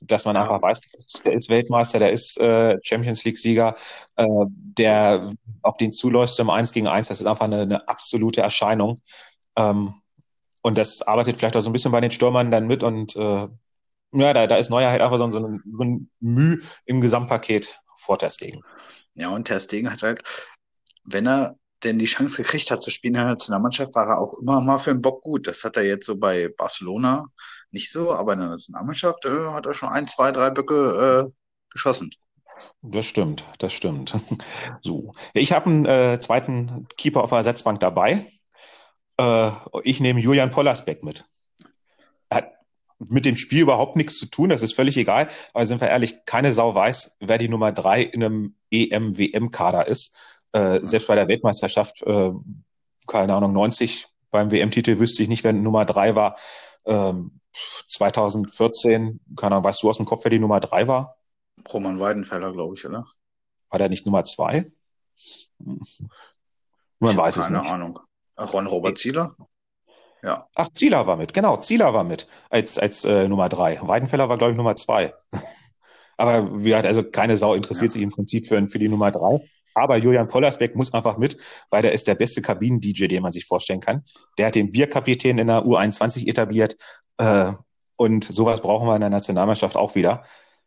dass man einfach weiß, der ist Weltmeister, der ist äh, Champions League-Sieger, äh, der auf den zuläuft im 1 gegen 1, das ist einfach eine, eine absolute Erscheinung. Ähm, und das arbeitet vielleicht auch so ein bisschen bei den Stürmern dann mit und äh, ja, da, da ist Neuer halt einfach so, ein, so ein Mühe im Gesamtpaket vor Testegen. Ja, und Testegen hat halt, wenn er denn die Chance gekriegt hat zu spielen in der Nationalmannschaft, war er auch immer mal für den Bock gut. Das hat er jetzt so bei Barcelona nicht so, aber in der Nationalmannschaft äh, hat er schon ein, zwei, drei Böcke äh, geschossen. Das stimmt, das stimmt. So, ich habe einen äh, zweiten Keeper auf der Ersatzbank dabei. Äh, ich nehme Julian Pollersbeck mit. Mit dem Spiel überhaupt nichts zu tun, das ist völlig egal. Aber sind wir ehrlich, keine Sau weiß, wer die Nummer drei in einem EM-WM-Kader ist. Äh, selbst bei der Weltmeisterschaft, äh, keine Ahnung, 90 beim WM-Titel wüsste ich nicht, wer Nummer drei war. Ähm, 2014, keine Ahnung, weißt du aus dem Kopf, wer die Nummer drei war? Roman Weidenfeller, glaube ich, oder? War der nicht Nummer zwei? Hm. Man weiß keine es nicht. Keine Ahnung. Ron Robert Zieler? Ja. Ach, Zieler war mit, genau, Zieler war mit als, als äh, Nummer drei. Weidenfeller war, glaube ich, Nummer zwei. Aber wie hat also keine Sau interessiert ja. sich im Prinzip für, für die Nummer drei. Aber Julian Pollersbeck muss einfach mit, weil der ist der beste Kabinen-DJ, den man sich vorstellen kann. Der hat den Bierkapitän in der U21 etabliert. Äh, und sowas brauchen wir in der Nationalmannschaft auch wieder.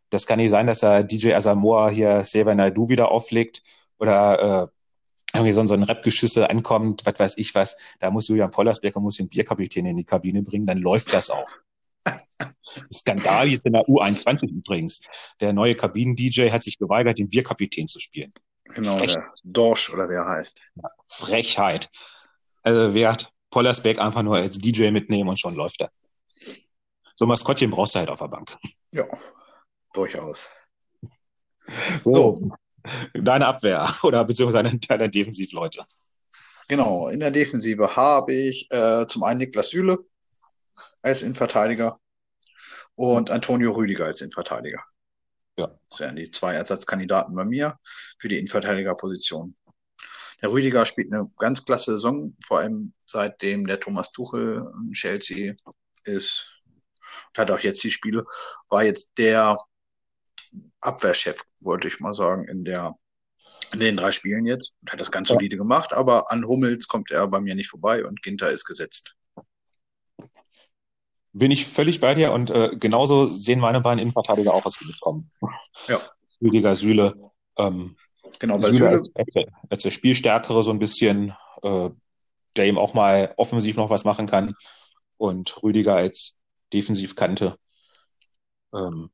Das kann nicht sein, dass er DJ Asamoah hier Seva Naidu wieder auflegt oder äh, irgendwie so, so ein Rap-Geschüsse ankommt, was weiß ich was. Da muss Julian Pollersbeck muss den Bierkapitän in die Kabine bringen, dann läuft das auch. Skandal ist in der U21 übrigens. Der neue Kabinen-DJ hat sich geweigert, den Bierkapitän zu spielen. Genau, Frech der Dorsch oder wer heißt. Frechheit. Also wer hat Pollersbeck einfach nur als DJ mitnehmen und schon läuft er. So ein Maskottchen brauchst du halt auf der Bank. Ja, durchaus. So. Deine Abwehr oder beziehungsweise deine Defensivleute. Genau, in der Defensive habe ich äh, zum einen Niklas Süle als Innenverteidiger und Antonio Rüdiger als Innenverteidiger. Ja. Das wären die zwei Ersatzkandidaten bei mir für die Innenverteidigerposition. Der Rüdiger spielt eine ganz klasse Saison, vor allem seitdem der Thomas Tuchel in Chelsea ist. Hat auch jetzt die Spiele, war jetzt der Abwehrchef, wollte ich mal sagen, in der in den drei Spielen jetzt und hat das ganz solide gemacht, aber an Hummels kommt er bei mir nicht vorbei und Ginter ist gesetzt. Bin ich völlig bei dir und äh, genauso sehen meine beiden Innenverteidiger auch, was sie bekommen. Ja. Rüdiger Süle. Ähm, genau, bei Süle. Als, als, der Spielstärkere so ein bisschen, äh, der eben auch mal offensiv noch was machen kann. Und Rüdiger als Defensivkante. Ähm,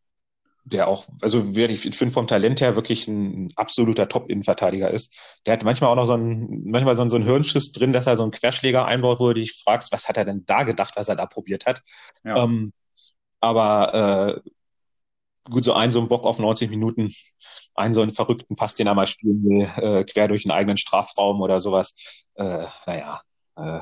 der auch, also ich finde vom Talent her wirklich ein absoluter Top-Innenverteidiger ist. Der hat manchmal auch noch so ein, manchmal so ein, so ein Hirnschiss drin, dass er so einen Querschläger einbaut, wo du dich fragst, was hat er denn da gedacht, was er da probiert hat. Ja. Ähm, aber äh, gut, so ein so ein Bock auf 90 Minuten, einen so einen verrückten Pass, den er mal spielen will, äh, quer durch einen eigenen Strafraum oder sowas. Äh, naja. Äh,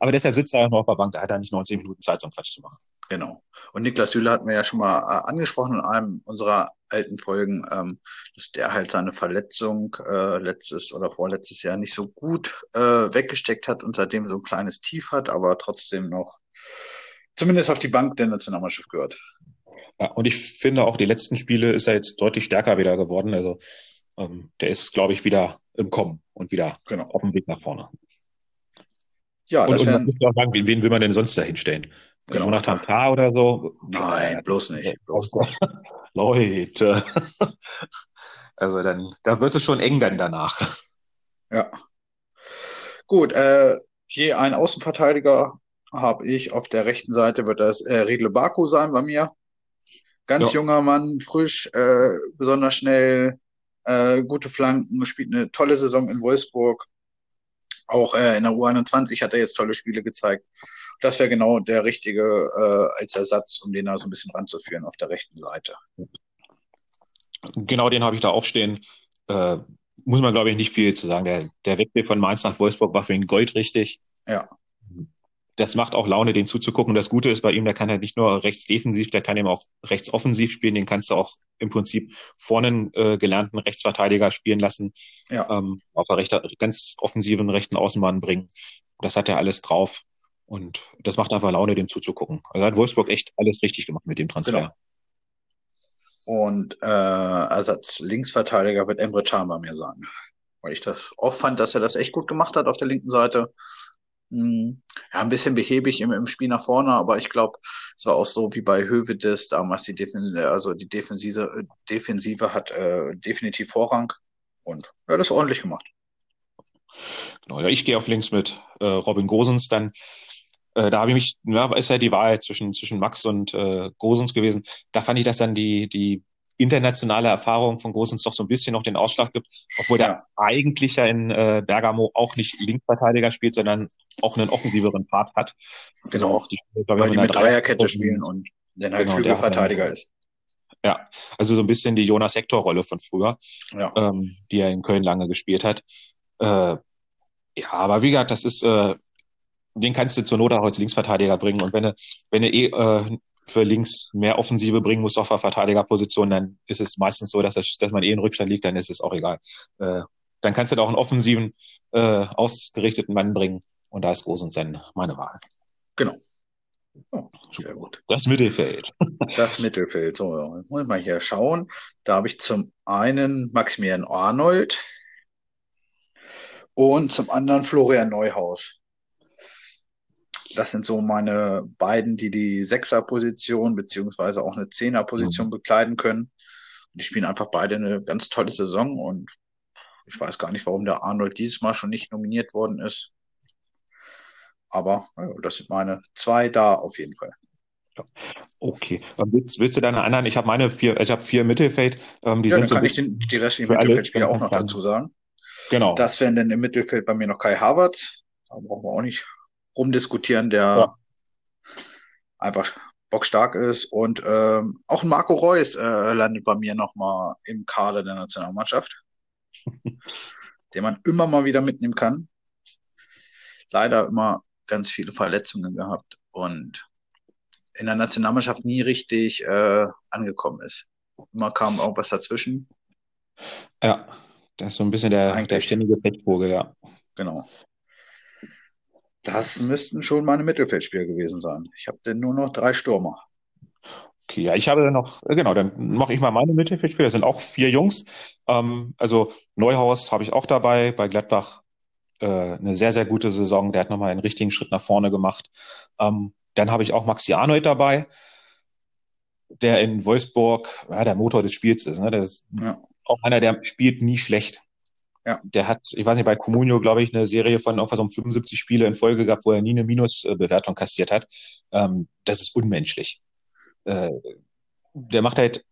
aber deshalb sitzt er ja noch auf der Bank, da hat er nicht 90 Minuten Zeit, so einen Quatsch zu machen. Genau. Und Niklas Süle hatten wir ja schon mal äh, angesprochen in einem unserer alten Folgen, ähm, dass der halt seine Verletzung äh, letztes oder vorletztes Jahr nicht so gut äh, weggesteckt hat und seitdem so ein kleines Tief hat, aber trotzdem noch zumindest auf die Bank der Nationalmannschaft gehört. Ja, und ich finde auch die letzten Spiele ist er jetzt deutlich stärker wieder geworden. Also ähm, der ist, glaube ich, wieder im Kommen und wieder genau. auf dem Weg nach vorne. Ja, und, das und man muss auch sagen, wen, wen will man denn sonst da hinstellen? Genau. Jonathan K. oder so? Nein, bloß nicht. Bloß nicht. Leute. Also dann, da wird es schon eng dann danach. Ja. Gut, äh, je ein Außenverteidiger habe ich auf der rechten Seite, wird das äh, Riedle Baku sein bei mir. Ganz ja. junger Mann, frisch, äh, besonders schnell, äh, gute Flanken, spielt eine tolle Saison in Wolfsburg. Auch äh, in der U21 hat er jetzt tolle Spiele gezeigt. Das wäre genau der richtige äh, als Ersatz, um den da so ein bisschen ranzuführen auf der rechten Seite. Genau, den habe ich da auch stehen. Äh, muss man, glaube ich, nicht viel zu sagen. Der, der Wegweg von Mainz nach Wolfsburg war für ihn Gold richtig. Ja das macht auch Laune, den zuzugucken. Und das Gute ist bei ihm, der kann halt nicht nur rechts defensiv, der kann eben auch rechts offensiv spielen. Den kannst du auch im Prinzip vorne einen äh, gelernten Rechtsverteidiger spielen lassen. Ja. Ähm, auf der rechter, ganz offensiven rechten Außenbahn bringen. Das hat er alles drauf. Und das macht einfach Laune, dem zuzugucken. Also hat Wolfsburg echt alles richtig gemacht mit dem Transfer. Genau. Und äh, Ersatz Linksverteidiger wird Emre Can bei mir sein. Weil ich das auch fand, dass er das echt gut gemacht hat auf der linken Seite. Hm. Ja, ein bisschen behäbig im, im Spiel nach vorne, aber ich glaube, es war auch so wie bei Hövedes damals die Defensive, also die Defensive, Defensive hat äh, definitiv Vorrang und ja, das ordentlich gemacht. Genau, ja, ich gehe auf links mit äh, Robin Gosens, dann äh, da habe ich mich, ja, ist ja die Wahl zwischen, zwischen Max und äh, Gosens gewesen. Da fand ich, dass dann die, die internationale Erfahrung von Gosens doch so ein bisschen noch den Ausschlag gibt, obwohl ja. der eigentlich ja in äh, Bergamo auch nicht Linksverteidiger spielt, sondern auch einen offensiveren Part hat. Genau, also auch die, weil die mit Dreierkette spielen und dann halt genau, Flügelverteidiger ist. Ja, also so ein bisschen die Jonas Hector-Rolle von früher, ja. ähm, die er in Köln lange gespielt hat. Äh, ja, aber wie gesagt, das ist, äh, den kannst du zur Not auch als Linksverteidiger bringen. Und wenn du, wenn du eh äh, für links mehr Offensive bringen muss auf der Verteidigerposition, dann ist es meistens so, dass, das, dass man eh in Rückstand liegt, dann ist es auch egal. Äh, dann kannst du da auch einen offensiven, äh, ausgerichteten Mann bringen. Und da ist Gosens dann meine Wahl. Genau. Oh, sehr gut. Das Mittelfeld. Das Mittelfeld. So, jetzt muss ich mal hier schauen. Da habe ich zum einen Maximilian Arnold und zum anderen Florian Neuhaus. Das sind so meine beiden, die die Sechser-Position beziehungsweise auch eine Zehner-Position mhm. bekleiden können. die spielen einfach beide eine ganz tolle Saison und ich weiß gar nicht, warum der Arnold dieses Mal schon nicht nominiert worden ist. Aber ja, das sind meine zwei da auf jeden Fall. Okay. Willst, willst, du deine anderen? Ich habe meine vier, ich habe vier Mittelfeld. Ähm, die ja, sind dann so kann ich den, die restlichen Mittelfeldspieler auch noch dazu sagen. Genau. Das wären dann im Mittelfeld bei mir noch Kai Havertz. Da brauchen wir auch nicht rumdiskutieren, der ja. einfach bockstark ist. Und ähm, auch Marco Reus äh, landet bei mir nochmal im Kader der Nationalmannschaft, den man immer mal wieder mitnehmen kann. Leider immer ganz viele Verletzungen gehabt und in der Nationalmannschaft nie richtig äh, angekommen ist. Immer kam irgendwas dazwischen. Ja, das ist so ein bisschen der, der ständige Fettvogel, ja. Genau. Das müssten schon meine Mittelfeldspieler gewesen sein. Ich habe denn nur noch drei Stürmer. Okay, ja, ich habe noch, äh, genau, dann mache ich mal meine Mittelfeldspieler. Das sind auch vier Jungs. Ähm, also Neuhaus habe ich auch dabei, bei Gladbach äh, eine sehr, sehr gute Saison. Der hat nochmal einen richtigen Schritt nach vorne gemacht. Ähm, dann habe ich auch Maxi Arnold dabei, der in Wolfsburg ja, der Motor des Spiels ist. Ne? Der ist ja. auch einer, der spielt nie schlecht. Ja. Der hat, ich weiß nicht, bei Comunio, glaube ich, eine Serie von irgendwas um 75 Spiele in Folge gehabt, wo er nie eine Minusbewertung kassiert hat. Ähm, das ist unmenschlich. Äh, der macht halt,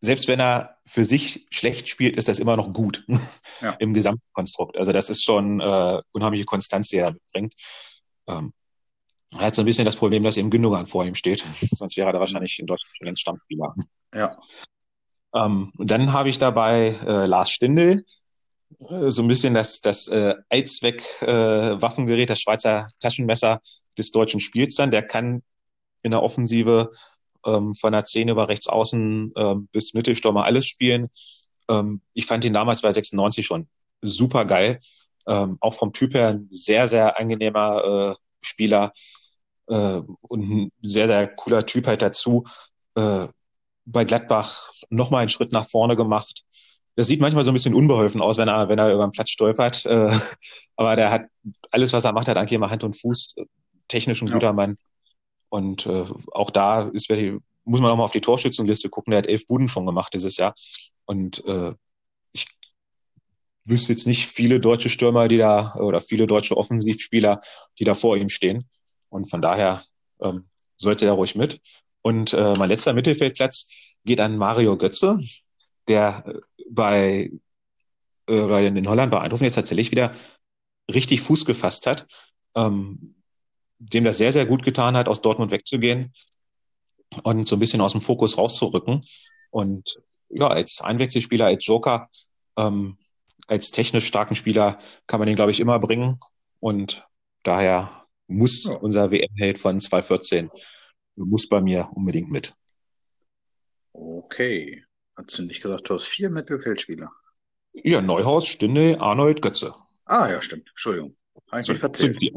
selbst wenn er für sich schlecht spielt, ist das immer noch gut ja. im Gesamtkonstrukt. Also das ist schon äh, unheimliche Konstanz, die er mitbringt. Ähm, er hat so ein bisschen das Problem, dass eben Gündogan vor ihm steht. Sonst wäre er da wahrscheinlich in Deutschland schon ganz Stammspieler. Ja. Ähm, und dann habe ich dabei äh, Lars Stindl, äh, so ein bisschen das, das äh, Allzweck-Waffengerät, äh, das Schweizer Taschenmesser des deutschen Spiels dann. Der kann in der Offensive ähm, von der Szene über rechts außen ähm, bis Mittelstürmer alles spielen. Ähm, ich fand ihn damals bei 96 schon super geil. Ähm, auch vom Typ her ein sehr, sehr angenehmer äh, Spieler äh, und ein sehr, sehr cooler Typ halt dazu. Äh, bei Gladbach nochmal einen Schritt nach vorne gemacht das sieht manchmal so ein bisschen unbeholfen aus, wenn er, wenn er über den Platz stolpert. Äh, aber der hat alles, was er macht, hat eigentlich immer Hand und Fuß. Technisch ein guter ja. Mann. Und äh, auch da ist, muss man auch mal auf die Torschützenliste gucken. Der hat elf Buden schon gemacht dieses Jahr. Und äh, ich wüsste jetzt nicht viele deutsche Stürmer, die da, oder viele deutsche Offensivspieler, die da vor ihm stehen. Und von daher ähm, sollte er ruhig mit. Und äh, mein letzter Mittelfeldplatz geht an Mario Götze, der äh, bei, äh, bei in Holland bei Eindhoven jetzt tatsächlich wieder richtig Fuß gefasst hat, ähm, dem das sehr, sehr gut getan hat, aus Dortmund wegzugehen und so ein bisschen aus dem Fokus rauszurücken. Und ja, als Einwechselspieler, als Joker, ähm, als technisch starken Spieler kann man den, glaube ich, immer bringen. Und daher muss ja. unser WM-Held von 2014 muss bei mir unbedingt mit. Okay. Hast du nicht gesagt, du hast vier Mittelfeldspieler? Ja, Neuhaus, Stinde, Arnold, Götze. Ah, ja, stimmt. Entschuldigung. Habe ich mich verzählt.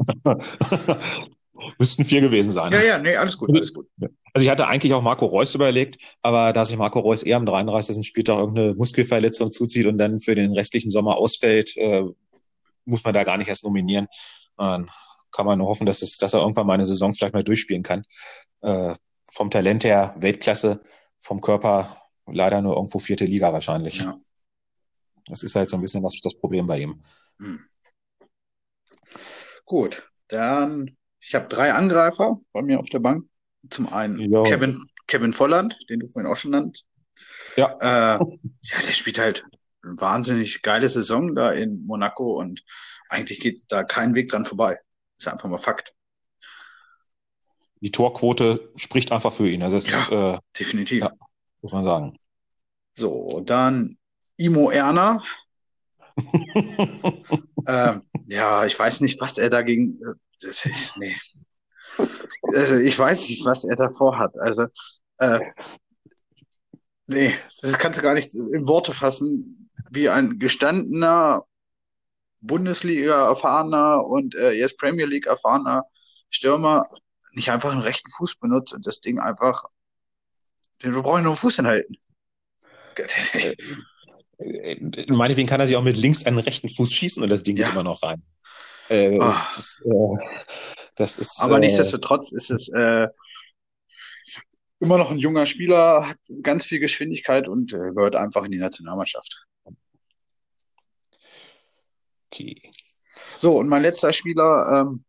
Müssten vier gewesen sein. Ja, ja, nee, alles gut, alles gut. Also ich hatte eigentlich auch Marco Reus überlegt, aber da sich Marco Reus eher am 33. Spieltag irgendeine Muskelverletzung zuzieht und dann für den restlichen Sommer ausfällt, äh, muss man da gar nicht erst nominieren. Dann kann man nur hoffen, dass, es, dass er irgendwann mal eine Saison vielleicht mal durchspielen kann. Äh, vom Talent her Weltklasse, vom Körper leider nur irgendwo vierte Liga wahrscheinlich. Ja. Das ist halt so ein bisschen das, das Problem bei ihm. Hm. Gut, dann ich habe drei Angreifer bei mir auf der Bank. Zum einen Kevin, Kevin Volland, den du vorhin auch schon nannt. Ja. Äh, ja, der spielt halt eine wahnsinnig geile Saison da in Monaco und eigentlich geht da kein Weg dran vorbei. Ist einfach mal Fakt. Die Torquote spricht einfach für ihn. Also ja, ist, äh, definitiv. Ja, muss man sagen. So, dann Imo Erner. ähm, ja, ich weiß nicht, was er dagegen. Äh, das ist, nee. Also, ich weiß nicht, was er davor hat. Also, äh, nee, das kannst du gar nicht in Worte fassen, wie ein gestandener Bundesliga erfahrener und äh, jetzt Premier League erfahrener Stürmer nicht einfach einen rechten Fuß benutzt und das Ding einfach, den wir brauchen nur einen Fuß hinhalten. Äh, meinetwegen kann er sich auch mit links einen rechten Fuß schießen und das Ding ja. geht immer noch rein. Äh, oh. das, ist, äh, das ist, Aber äh, nichtsdestotrotz ist es äh, immer noch ein junger Spieler, hat ganz viel Geschwindigkeit und äh, gehört einfach in die Nationalmannschaft. Okay. So, und mein letzter Spieler, ähm,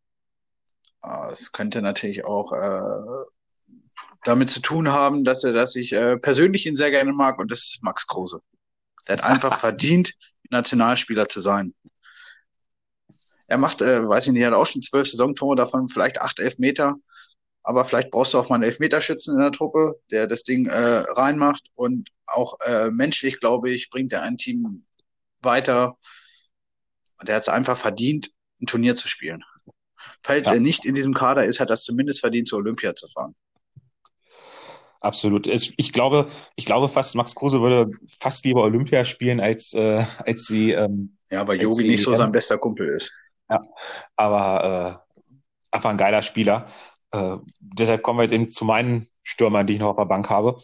ah, es könnte natürlich auch damit zu tun haben, dass er, dass ich äh, persönlich ihn sehr gerne mag und das ist Max Kruse. Der hat einfach verdient, Nationalspieler zu sein. Er macht, äh, weiß ich nicht, er hat auch schon zwölf Saisontore, davon vielleicht acht Elfmeter. Aber vielleicht brauchst du auch mal einen Elfmeterschützen in der Truppe, der das Ding äh, reinmacht. Und auch äh, menschlich, glaube ich, bringt er ein Team weiter. Und er hat es einfach verdient, ein Turnier zu spielen. Falls ja. er nicht in diesem Kader ist, hat er es zumindest verdient, zur Olympia zu fahren. Absolut. Ich glaube, ich glaube fast, Max Kruse würde fast lieber Olympia spielen, als, äh, als sie. Ähm, ja, weil Yogi nicht so sein bester Kumpel ist. Ja, aber äh, einfach ein geiler Spieler. Äh, deshalb kommen wir jetzt eben zu meinen Stürmern, die ich noch auf der Bank habe.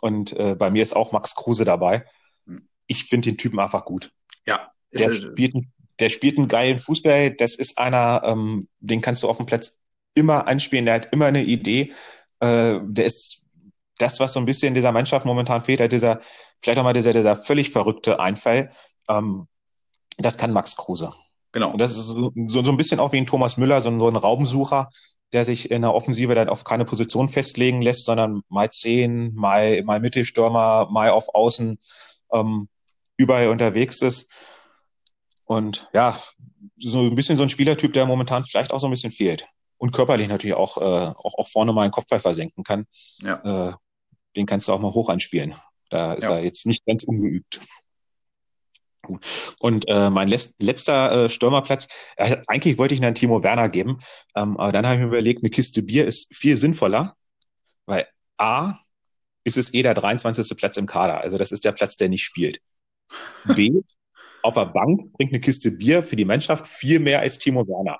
Und äh, bei mir ist auch Max Kruse dabei. Hm. Ich finde den Typen einfach gut. Ja. Der spielt, der spielt einen geilen Fußball. Das ist einer, ähm, den kannst du auf dem Platz immer anspielen. Der hat immer eine Idee. Äh, der ist das, was so ein bisschen dieser Mannschaft momentan fehlt, halt dieser, vielleicht auch mal dieser, dieser völlig verrückte Einfall. Ähm, das kann Max Kruse. Genau. Und das ist so, so, so ein bisschen auch wie ein Thomas Müller, so ein, so ein Raumsucher, der sich in der Offensive dann auf keine Position festlegen lässt, sondern mal zehn, mal, mal Mittelstürmer, mal auf Außen ähm, überall unterwegs ist. Und ja, so ein bisschen so ein Spielertyp, der momentan vielleicht auch so ein bisschen fehlt. Und körperlich natürlich auch, äh, auch, auch vorne mal einen Kopfball versenken kann. Ja. Äh, den kannst du auch mal hoch anspielen. Da ist ja. er jetzt nicht ganz ungeübt. Und äh, mein letzter äh, Stürmerplatz, äh, eigentlich wollte ich ihn an Timo Werner geben, ähm, aber dann habe ich mir überlegt, eine Kiste Bier ist viel sinnvoller, weil A ist es eh der 23. Platz im Kader, also das ist der Platz, der nicht spielt. B, auf der Bank bringt eine Kiste Bier für die Mannschaft viel mehr als Timo Werner.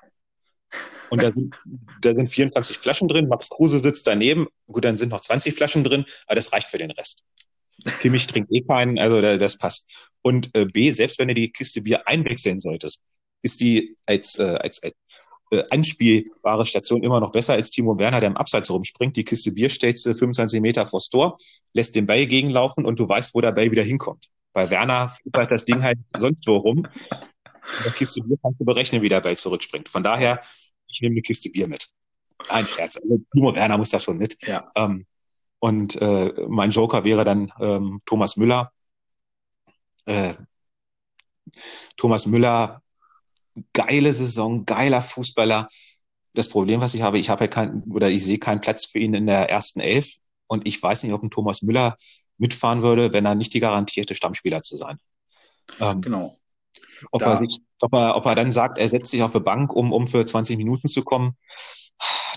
Und da sind, da sind 24 Flaschen drin, Max Kruse sitzt daneben, gut, dann sind noch 20 Flaschen drin, aber das reicht für den Rest. Kimmich trinkt eh keinen, also das passt. Und äh, B, selbst wenn du die Kiste Bier einwechseln solltest, ist die als, äh, als, als äh, anspielbare Station immer noch besser als Timo Werner, der im Abseits rumspringt. Die Kiste Bier stellst du 25 Meter vors Tor, lässt den Ball gegenlaufen und du weißt, wo der Ball wieder hinkommt. Bei Werner flippert das Ding halt sonst wo rum. In der Kiste Bier kannst du berechnen, wie der Ball zurückspringt. Von daher, ich nehme eine Kiste Bier mit. Ein Scherz. Also, Timo Werner muss da schon mit. Ja. Ähm, und äh, mein Joker wäre dann ähm, Thomas Müller. Äh, Thomas Müller, geile Saison, geiler Fußballer. Das Problem, was ich habe, ich habe halt kein, oder ich sehe keinen Platz für ihn in der ersten Elf. Und ich weiß nicht, ob ein Thomas Müller mitfahren würde, wenn er nicht die garantierte Stammspieler zu sein. Ähm, genau. Ob, da. er sich, ob, er, ob er dann sagt, er setzt sich auf eine Bank, um, um für 20 Minuten zu kommen,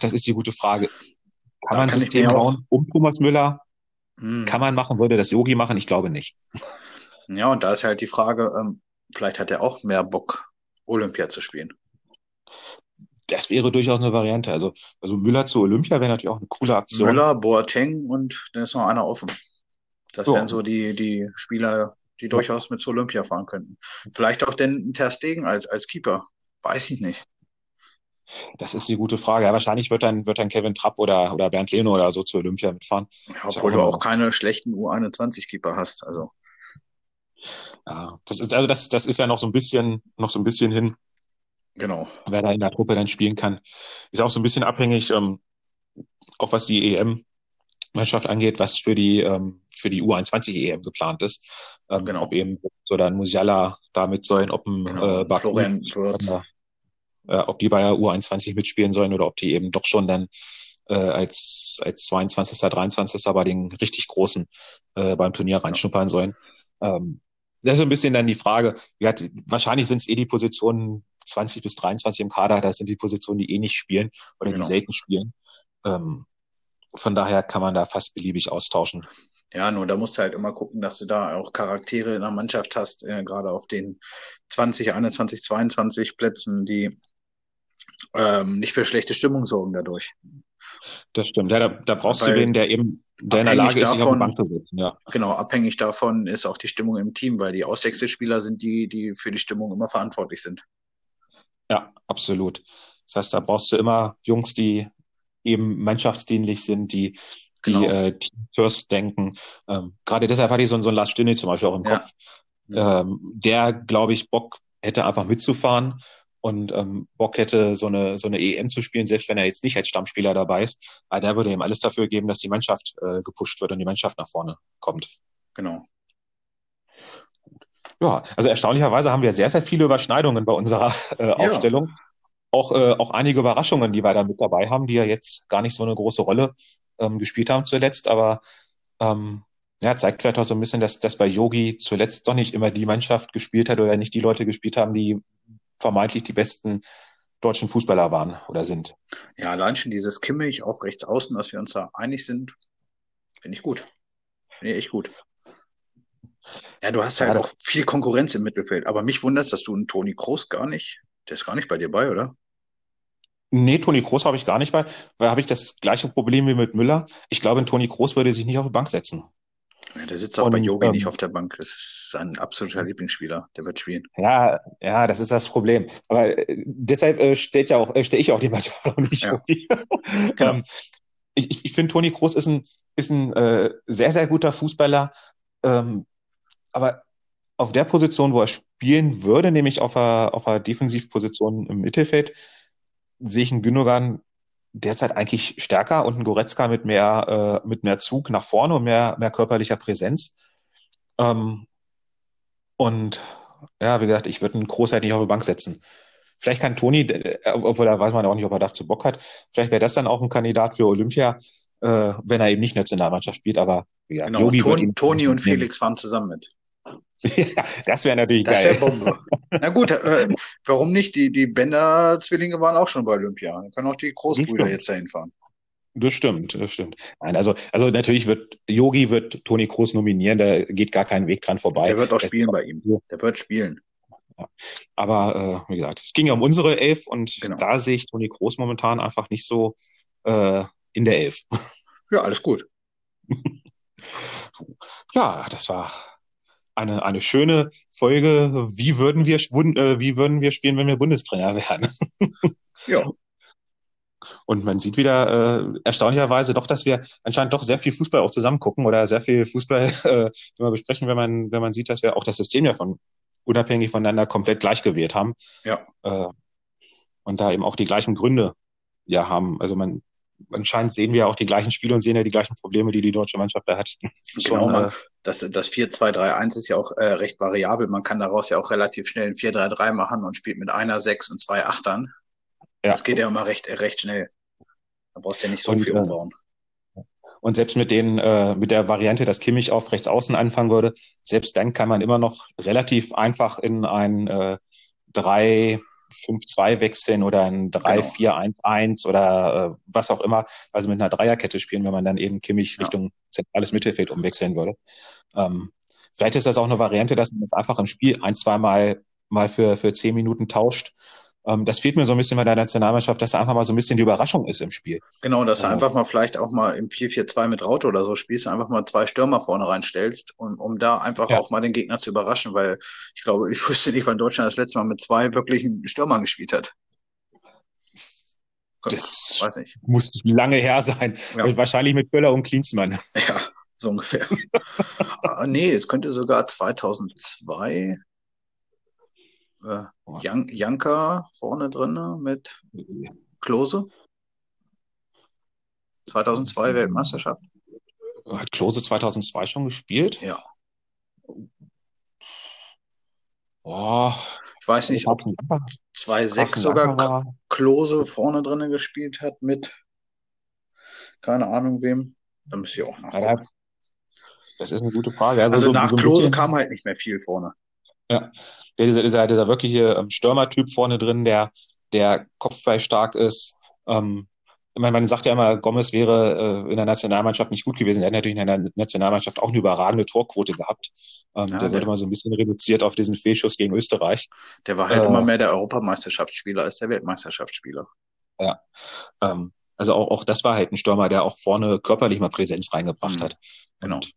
das ist die gute Frage. Kann man ein System bauen um Thomas Müller? Hm. Kann man machen, würde das Yogi machen? Ich glaube nicht. Ja, und da ist halt die Frage, ähm, vielleicht hat er auch mehr Bock, Olympia zu spielen. Das wäre durchaus eine Variante. Also, also Müller zu Olympia wäre natürlich auch eine coole Aktion. Müller, Boateng und dann ist noch einer offen. Das so. wären so die, die Spieler, die durchaus mit zu Olympia fahren könnten. Vielleicht auch den Ter Stegen als, als Keeper. Weiß ich nicht. Das ist die gute Frage. Ja, wahrscheinlich wird dann, wird dann Kevin Trapp oder, oder Bernd Leno oder so zu Olympia mitfahren. Ja, obwohl du auch keine schlechten U21-Keeper hast. Also. Ja, das ist, also das, das ist ja noch so ein bisschen, noch so ein bisschen hin. Genau. Wer da in der Truppe dann spielen kann. Ist auch so ein bisschen abhängig, ähm, auch was die EM-Mannschaft angeht, was für die, ähm, für die U21 EM geplant ist. Ähm, genau. Ob eben so dann Musiala damit sollen, ob ein genau. äh, Baku, äh, ob die bei der U21 mitspielen sollen oder ob die eben doch schon dann äh, als, als 22., 23. bei den richtig Großen äh, beim Turnier reinschnuppern sollen. Ähm, das ist ein bisschen dann die Frage, hat, wahrscheinlich sind es eh die Positionen 20 bis 23 im Kader, das sind die Positionen, die eh nicht spielen oder genau. die selten spielen. Ähm, von daher kann man da fast beliebig austauschen. Ja, nur da musst du halt immer gucken, dass du da auch Charaktere in der Mannschaft hast, äh, gerade auf den 20, 21, 22 Plätzen, die ähm, nicht für schlechte Stimmung sorgen dadurch. Das stimmt. Ja, da, da brauchst Weil du den, der eben der in der Lage ist, sich auf die Bank zu sitzen. Ja. Genau, abhängig davon ist auch die Stimmung im Team, weil die Auswechselspieler sind die, die für die Stimmung immer verantwortlich sind. Ja, absolut. Das heißt, da brauchst du immer Jungs, die eben mannschaftsdienlich sind, die, genau. die äh, Team First denken. Ähm, gerade deshalb hatte ich so, so einen Lars Stünne zum Beispiel auch im Kopf. Ja. Ähm, der, glaube ich, Bock hätte einfach mitzufahren und ähm, Bock hätte, so eine, so eine EM zu spielen, selbst wenn er jetzt nicht als Stammspieler dabei ist. Aber der würde ihm alles dafür geben, dass die Mannschaft äh, gepusht wird und die Mannschaft nach vorne kommt. Genau. Ja, also erstaunlicherweise haben wir sehr, sehr viele Überschneidungen bei unserer äh, Aufstellung. Ja. Auch, äh, auch einige Überraschungen, die wir da mit dabei haben, die ja jetzt gar nicht so eine große Rolle ähm, gespielt haben zuletzt, aber ähm, ja, zeigt vielleicht auch so ein bisschen, dass, dass bei Yogi zuletzt doch nicht immer die Mannschaft gespielt hat oder nicht die Leute gespielt haben, die vermeintlich die besten deutschen Fußballer waren oder sind. Ja, allein schon dieses Kimmich auf rechts außen, dass wir uns da einig sind, finde ich gut. Finde ich echt gut. Ja, du hast halt ja, auch viel Konkurrenz im Mittelfeld. Aber mich wundert dass du einen Toni Kroos gar nicht, der ist gar nicht bei dir bei, oder? Nee, Toni Kroos habe ich gar nicht bei, weil habe ich das gleiche Problem wie mit Müller. Ich glaube, Toni Kroos würde sich nicht auf die Bank setzen. Ja, der sitzt auch Und, bei Yogi ähm, nicht auf der Bank. Das ist sein absoluter Lieblingsspieler. Der wird spielen. Ja, ja, das ist das Problem. Aber äh, deshalb äh, steht ja auch, äh, stehe ich auch die Mannschaft auch nicht. Ja. genau. ähm, ich ich, finde, Toni Kroos ist ein, ist ein äh, sehr, sehr guter Fußballer. Ähm, aber auf der Position, wo er spielen würde, nämlich auf der, auf der Defensivposition im Mittelfeld, sehe ich einen Gündogan derzeit eigentlich stärker und einen Goretzka mit mehr, äh, mit mehr Zug nach vorne und mehr, mehr körperlicher Präsenz. Ähm, und ja, wie gesagt, ich würde einen Großteil nicht auf die Bank setzen. Vielleicht kann Toni, obwohl da weiß man auch nicht, ob er dazu Bock hat, vielleicht wäre das dann auch ein Kandidat für Olympia, äh, wenn er eben nicht Nationalmannschaft spielt, aber ja, genau, Toni, Toni und Felix fahren zusammen mit. Ja, das wäre natürlich das geil. Wär. Na gut, äh, warum nicht? Die, die Bender-Zwillinge waren auch schon bei Olympia. Dann können auch die Großbrüder jetzt dahin fahren. Das stimmt, das stimmt. Nein, also, also natürlich wird Yogi wird Toni Kroos nominieren, da geht gar kein Weg dran vorbei. Der wird auch spielen bei ihm. Der wird spielen. Ja. Aber äh, wie gesagt, es ging ja um unsere Elf und genau. da sehe ich Toni Kroos momentan einfach nicht so äh, in der Elf. Ja, alles gut. ja, das war eine, eine schöne Folge. Wie würden wir, äh, wie würden wir spielen, wenn wir Bundestrainer wären? ja. Und man sieht wieder äh, erstaunlicherweise doch, dass wir anscheinend doch sehr viel Fußball auch zusammen gucken oder sehr viel Fußball äh, immer besprechen, wenn man, wenn man sieht, dass wir auch das System ja von unabhängig voneinander komplett gleich gewählt haben. Ja. Äh, und da eben auch die gleichen Gründe ja haben. Also man anscheinend sehen wir auch die gleichen Spiele und sehen ja die gleichen Probleme, die die deutsche Mannschaft da hat. Das genau, man, äh, das, das 4-2-3-1 ist ja auch äh, recht variabel. Man kann daraus ja auch relativ schnell ein 4-3-3 machen und spielt mit einer 6 und zwei Achtern. Ja. Das geht ja immer recht, recht schnell. Da brauchst du ja nicht so und, viel äh, umbauen. Und selbst mit den, äh, mit der Variante, dass Kimmich auf rechts außen anfangen würde, selbst dann kann man immer noch relativ einfach in ein äh, 3 5-2 wechseln oder ein 3-4-1-1 genau. oder äh, was auch immer, also mit einer Dreierkette spielen, wenn man dann eben Kimmich ja. Richtung zentrales Mittelfeld umwechseln würde. Ähm, vielleicht ist das auch eine Variante, dass man das einfach im Spiel ein, zwei Mal, mal für, für zehn Minuten tauscht ähm, das fehlt mir so ein bisschen bei der Nationalmannschaft, dass da einfach mal so ein bisschen die Überraschung ist im Spiel. Genau, dass du einfach mal vielleicht auch mal im 4-4-2 mit Raute oder so spielst, einfach mal zwei Stürmer vorne reinstellst, um, um da einfach ja. auch mal den Gegner zu überraschen, weil ich glaube, ich wüsste nicht, wann Deutschland das letzte Mal mit zwei wirklichen Stürmern gespielt hat. Das weiß nicht. muss lange her sein. Ja. Wahrscheinlich mit Böller und Klinsmann. Ja, so ungefähr. ah, nee, es könnte sogar 2002 äh, Jan Janka vorne drin mit Klose. 2002 Weltmeisterschaft. Hat Klose 2002 schon gespielt? Ja. Oh, ich weiß nicht, ob 2-6 sogar Klose vorne drin gespielt hat mit keine Ahnung wem. Da müsst ihr auch nachgucken. das ist eine gute Frage. Also, also so, nach so Klose kam halt nicht mehr viel vorne. Ja, der dieser, dieser, dieser wirkliche ähm, Stürmertyp vorne drin, der, der Kopfball stark ist. Ähm, ich meine, man sagt ja immer, Gomez wäre äh, in der Nationalmannschaft nicht gut gewesen. Er hat natürlich in der Nationalmannschaft auch eine überragende Torquote gehabt. Ähm, ja, der wurde mal so ein bisschen reduziert auf diesen Fehlschuss gegen Österreich. Der war halt äh, immer mehr der Europameisterschaftsspieler als der Weltmeisterschaftsspieler. Ja. Ähm, also auch, auch das war halt ein Stürmer, der auch vorne körperlich mal Präsenz reingebracht mhm. hat. Genau. Und,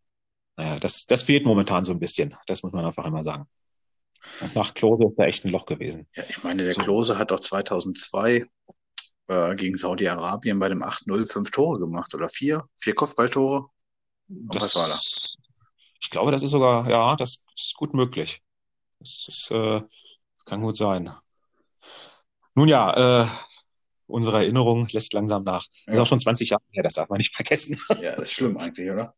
naja, das, das fehlt momentan so ein bisschen. Das muss man einfach immer sagen. Und nach Klose ist da echt ein Loch gewesen. Ja, ich meine, der so. Klose hat auch 2002 äh, gegen Saudi-Arabien bei dem 8-0 fünf Tore gemacht oder vier, vier Kopfballtore. Das, was war das? Ich glaube, das ist sogar, ja, das ist gut möglich. Das, ist, äh, das kann gut sein. Nun ja, äh, unsere Erinnerung lässt langsam nach. Ja. Ist auch schon 20 Jahre her, das darf man nicht vergessen. Ja, das ist schlimm eigentlich, oder?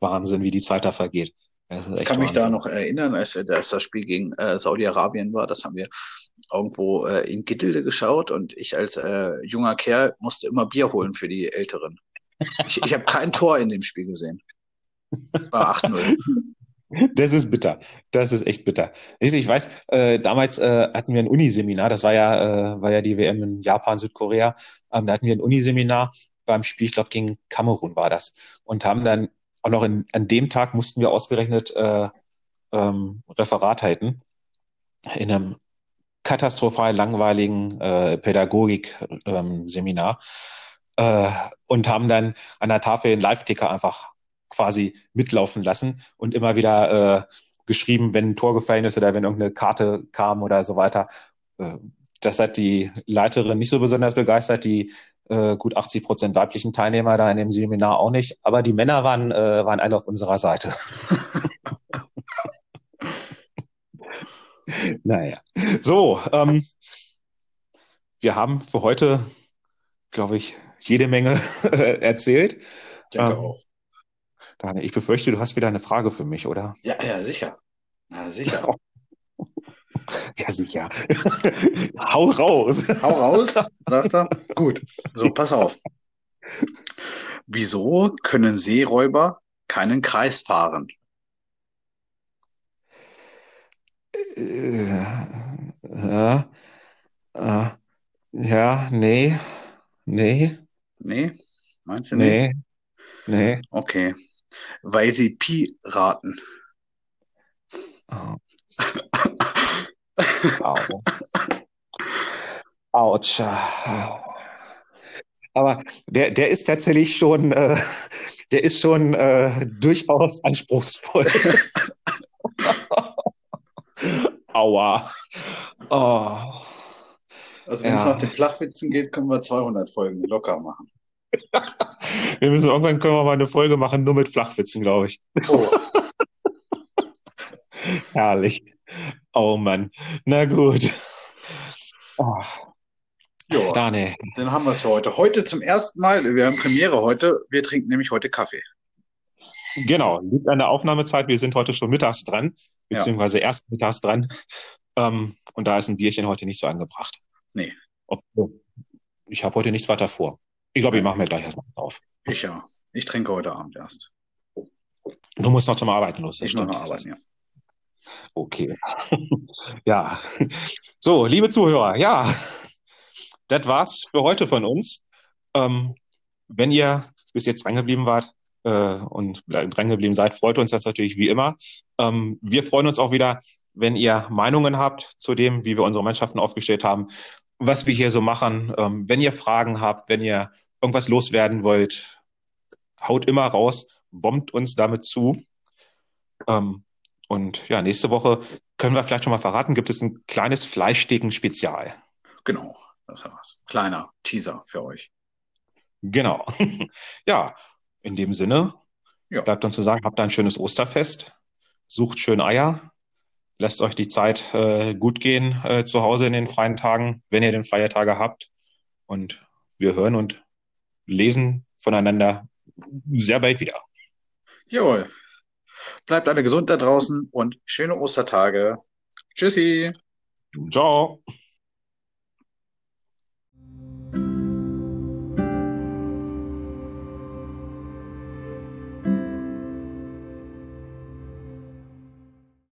Wahnsinn, wie die Zeit da vergeht. Ich kann Wahnsinn. mich da noch erinnern, als, wir, als das Spiel gegen äh, Saudi-Arabien war, das haben wir irgendwo äh, in Gilde geschaut und ich als äh, junger Kerl musste immer Bier holen für die Älteren. Ich, ich habe kein Tor in dem Spiel gesehen. War 8-0. Das ist bitter. Das ist echt bitter. Ich weiß, äh, damals äh, hatten wir ein Uniseminar, das war ja, äh, war ja die WM in Japan, Südkorea. Ähm, da hatten wir ein Uniseminar beim Spiel, ich glaube, gegen Kamerun war das. Und haben dann auch noch in, an dem Tag mussten wir ausgerechnet äh, ähm, Referat halten in einem katastrophal langweiligen äh, Pädagogik-Seminar ähm, äh, und haben dann an der Tafel einen Live-Ticker einfach quasi mitlaufen lassen und immer wieder äh, geschrieben, wenn ein Tor gefallen ist oder wenn irgendeine Karte kam oder so weiter. Äh, das hat die Leiterin nicht so besonders begeistert, die äh, gut 80 Prozent weiblichen Teilnehmer da in dem Seminar auch nicht, aber die Männer waren, äh, waren alle auf unserer Seite. naja. So, ähm, wir haben für heute, glaube ich, jede Menge erzählt. Ich denke ähm, auch. Daniel, ich befürchte, du hast wieder eine Frage für mich, oder? Ja, ja, sicher. Ja, sicher. Ja, sicher. Hau raus. Hau raus, sagt er. Gut. So, pass auf. Wieso können Seeräuber keinen Kreis fahren? Äh, ja, äh, ja, nee, nee. Nee? Meinst du nee? Nee. Okay. Weil sie Pi raten. Oh. Au. Autsch. Aber der, der ist tatsächlich schon, äh, der ist schon äh, durchaus anspruchsvoll. Aua. Oh. Also wenn es nach den Flachwitzen geht, können wir 200 Folgen locker machen. wir müssen irgendwann können wir mal eine Folge machen, nur mit Flachwitzen, glaube ich. Oh. Herrlich. Oh Mann. Na gut. Oh. Jo, Dane. Dann haben wir es für heute. Heute zum ersten Mal, wir haben Premiere heute, wir trinken nämlich heute Kaffee. Genau, liegt an der Aufnahmezeit. Wir sind heute schon mittags dran, beziehungsweise ja. erst mittags dran. Ähm, und da ist ein Bierchen heute nicht so angebracht. Nee. Obwohl, ich habe heute nichts weiter vor. Ich glaube, ich mache mir gleich erstmal auf. Ich ja. Ich trinke heute Abend erst. Du musst noch zum Arbeiten los. Ich muss noch arbeiten, ja. Okay. ja. So, liebe Zuhörer, ja, das war's für heute von uns. Ähm, wenn ihr bis jetzt drangeblieben wart äh, und drangeblieben seid, freut uns das natürlich wie immer. Ähm, wir freuen uns auch wieder, wenn ihr Meinungen habt zu dem, wie wir unsere Mannschaften aufgestellt haben, was wir hier so machen. Ähm, wenn ihr Fragen habt, wenn ihr irgendwas loswerden wollt, haut immer raus, bombt uns damit zu. Ähm, und ja, nächste Woche können wir vielleicht schon mal verraten, gibt es ein kleines Fleischsteken-Spezial. Genau, das war's. Kleiner Teaser für euch. Genau. ja, in dem Sinne, ja. bleibt uns zu sagen, habt ein schönes Osterfest, sucht schön Eier, lasst euch die Zeit äh, gut gehen äh, zu Hause in den freien Tagen, wenn ihr den freie Tage habt. Und wir hören und lesen voneinander sehr bald wieder. Jawohl. Bleibt alle gesund da draußen und schöne Ostertage. Tschüssi. Ciao.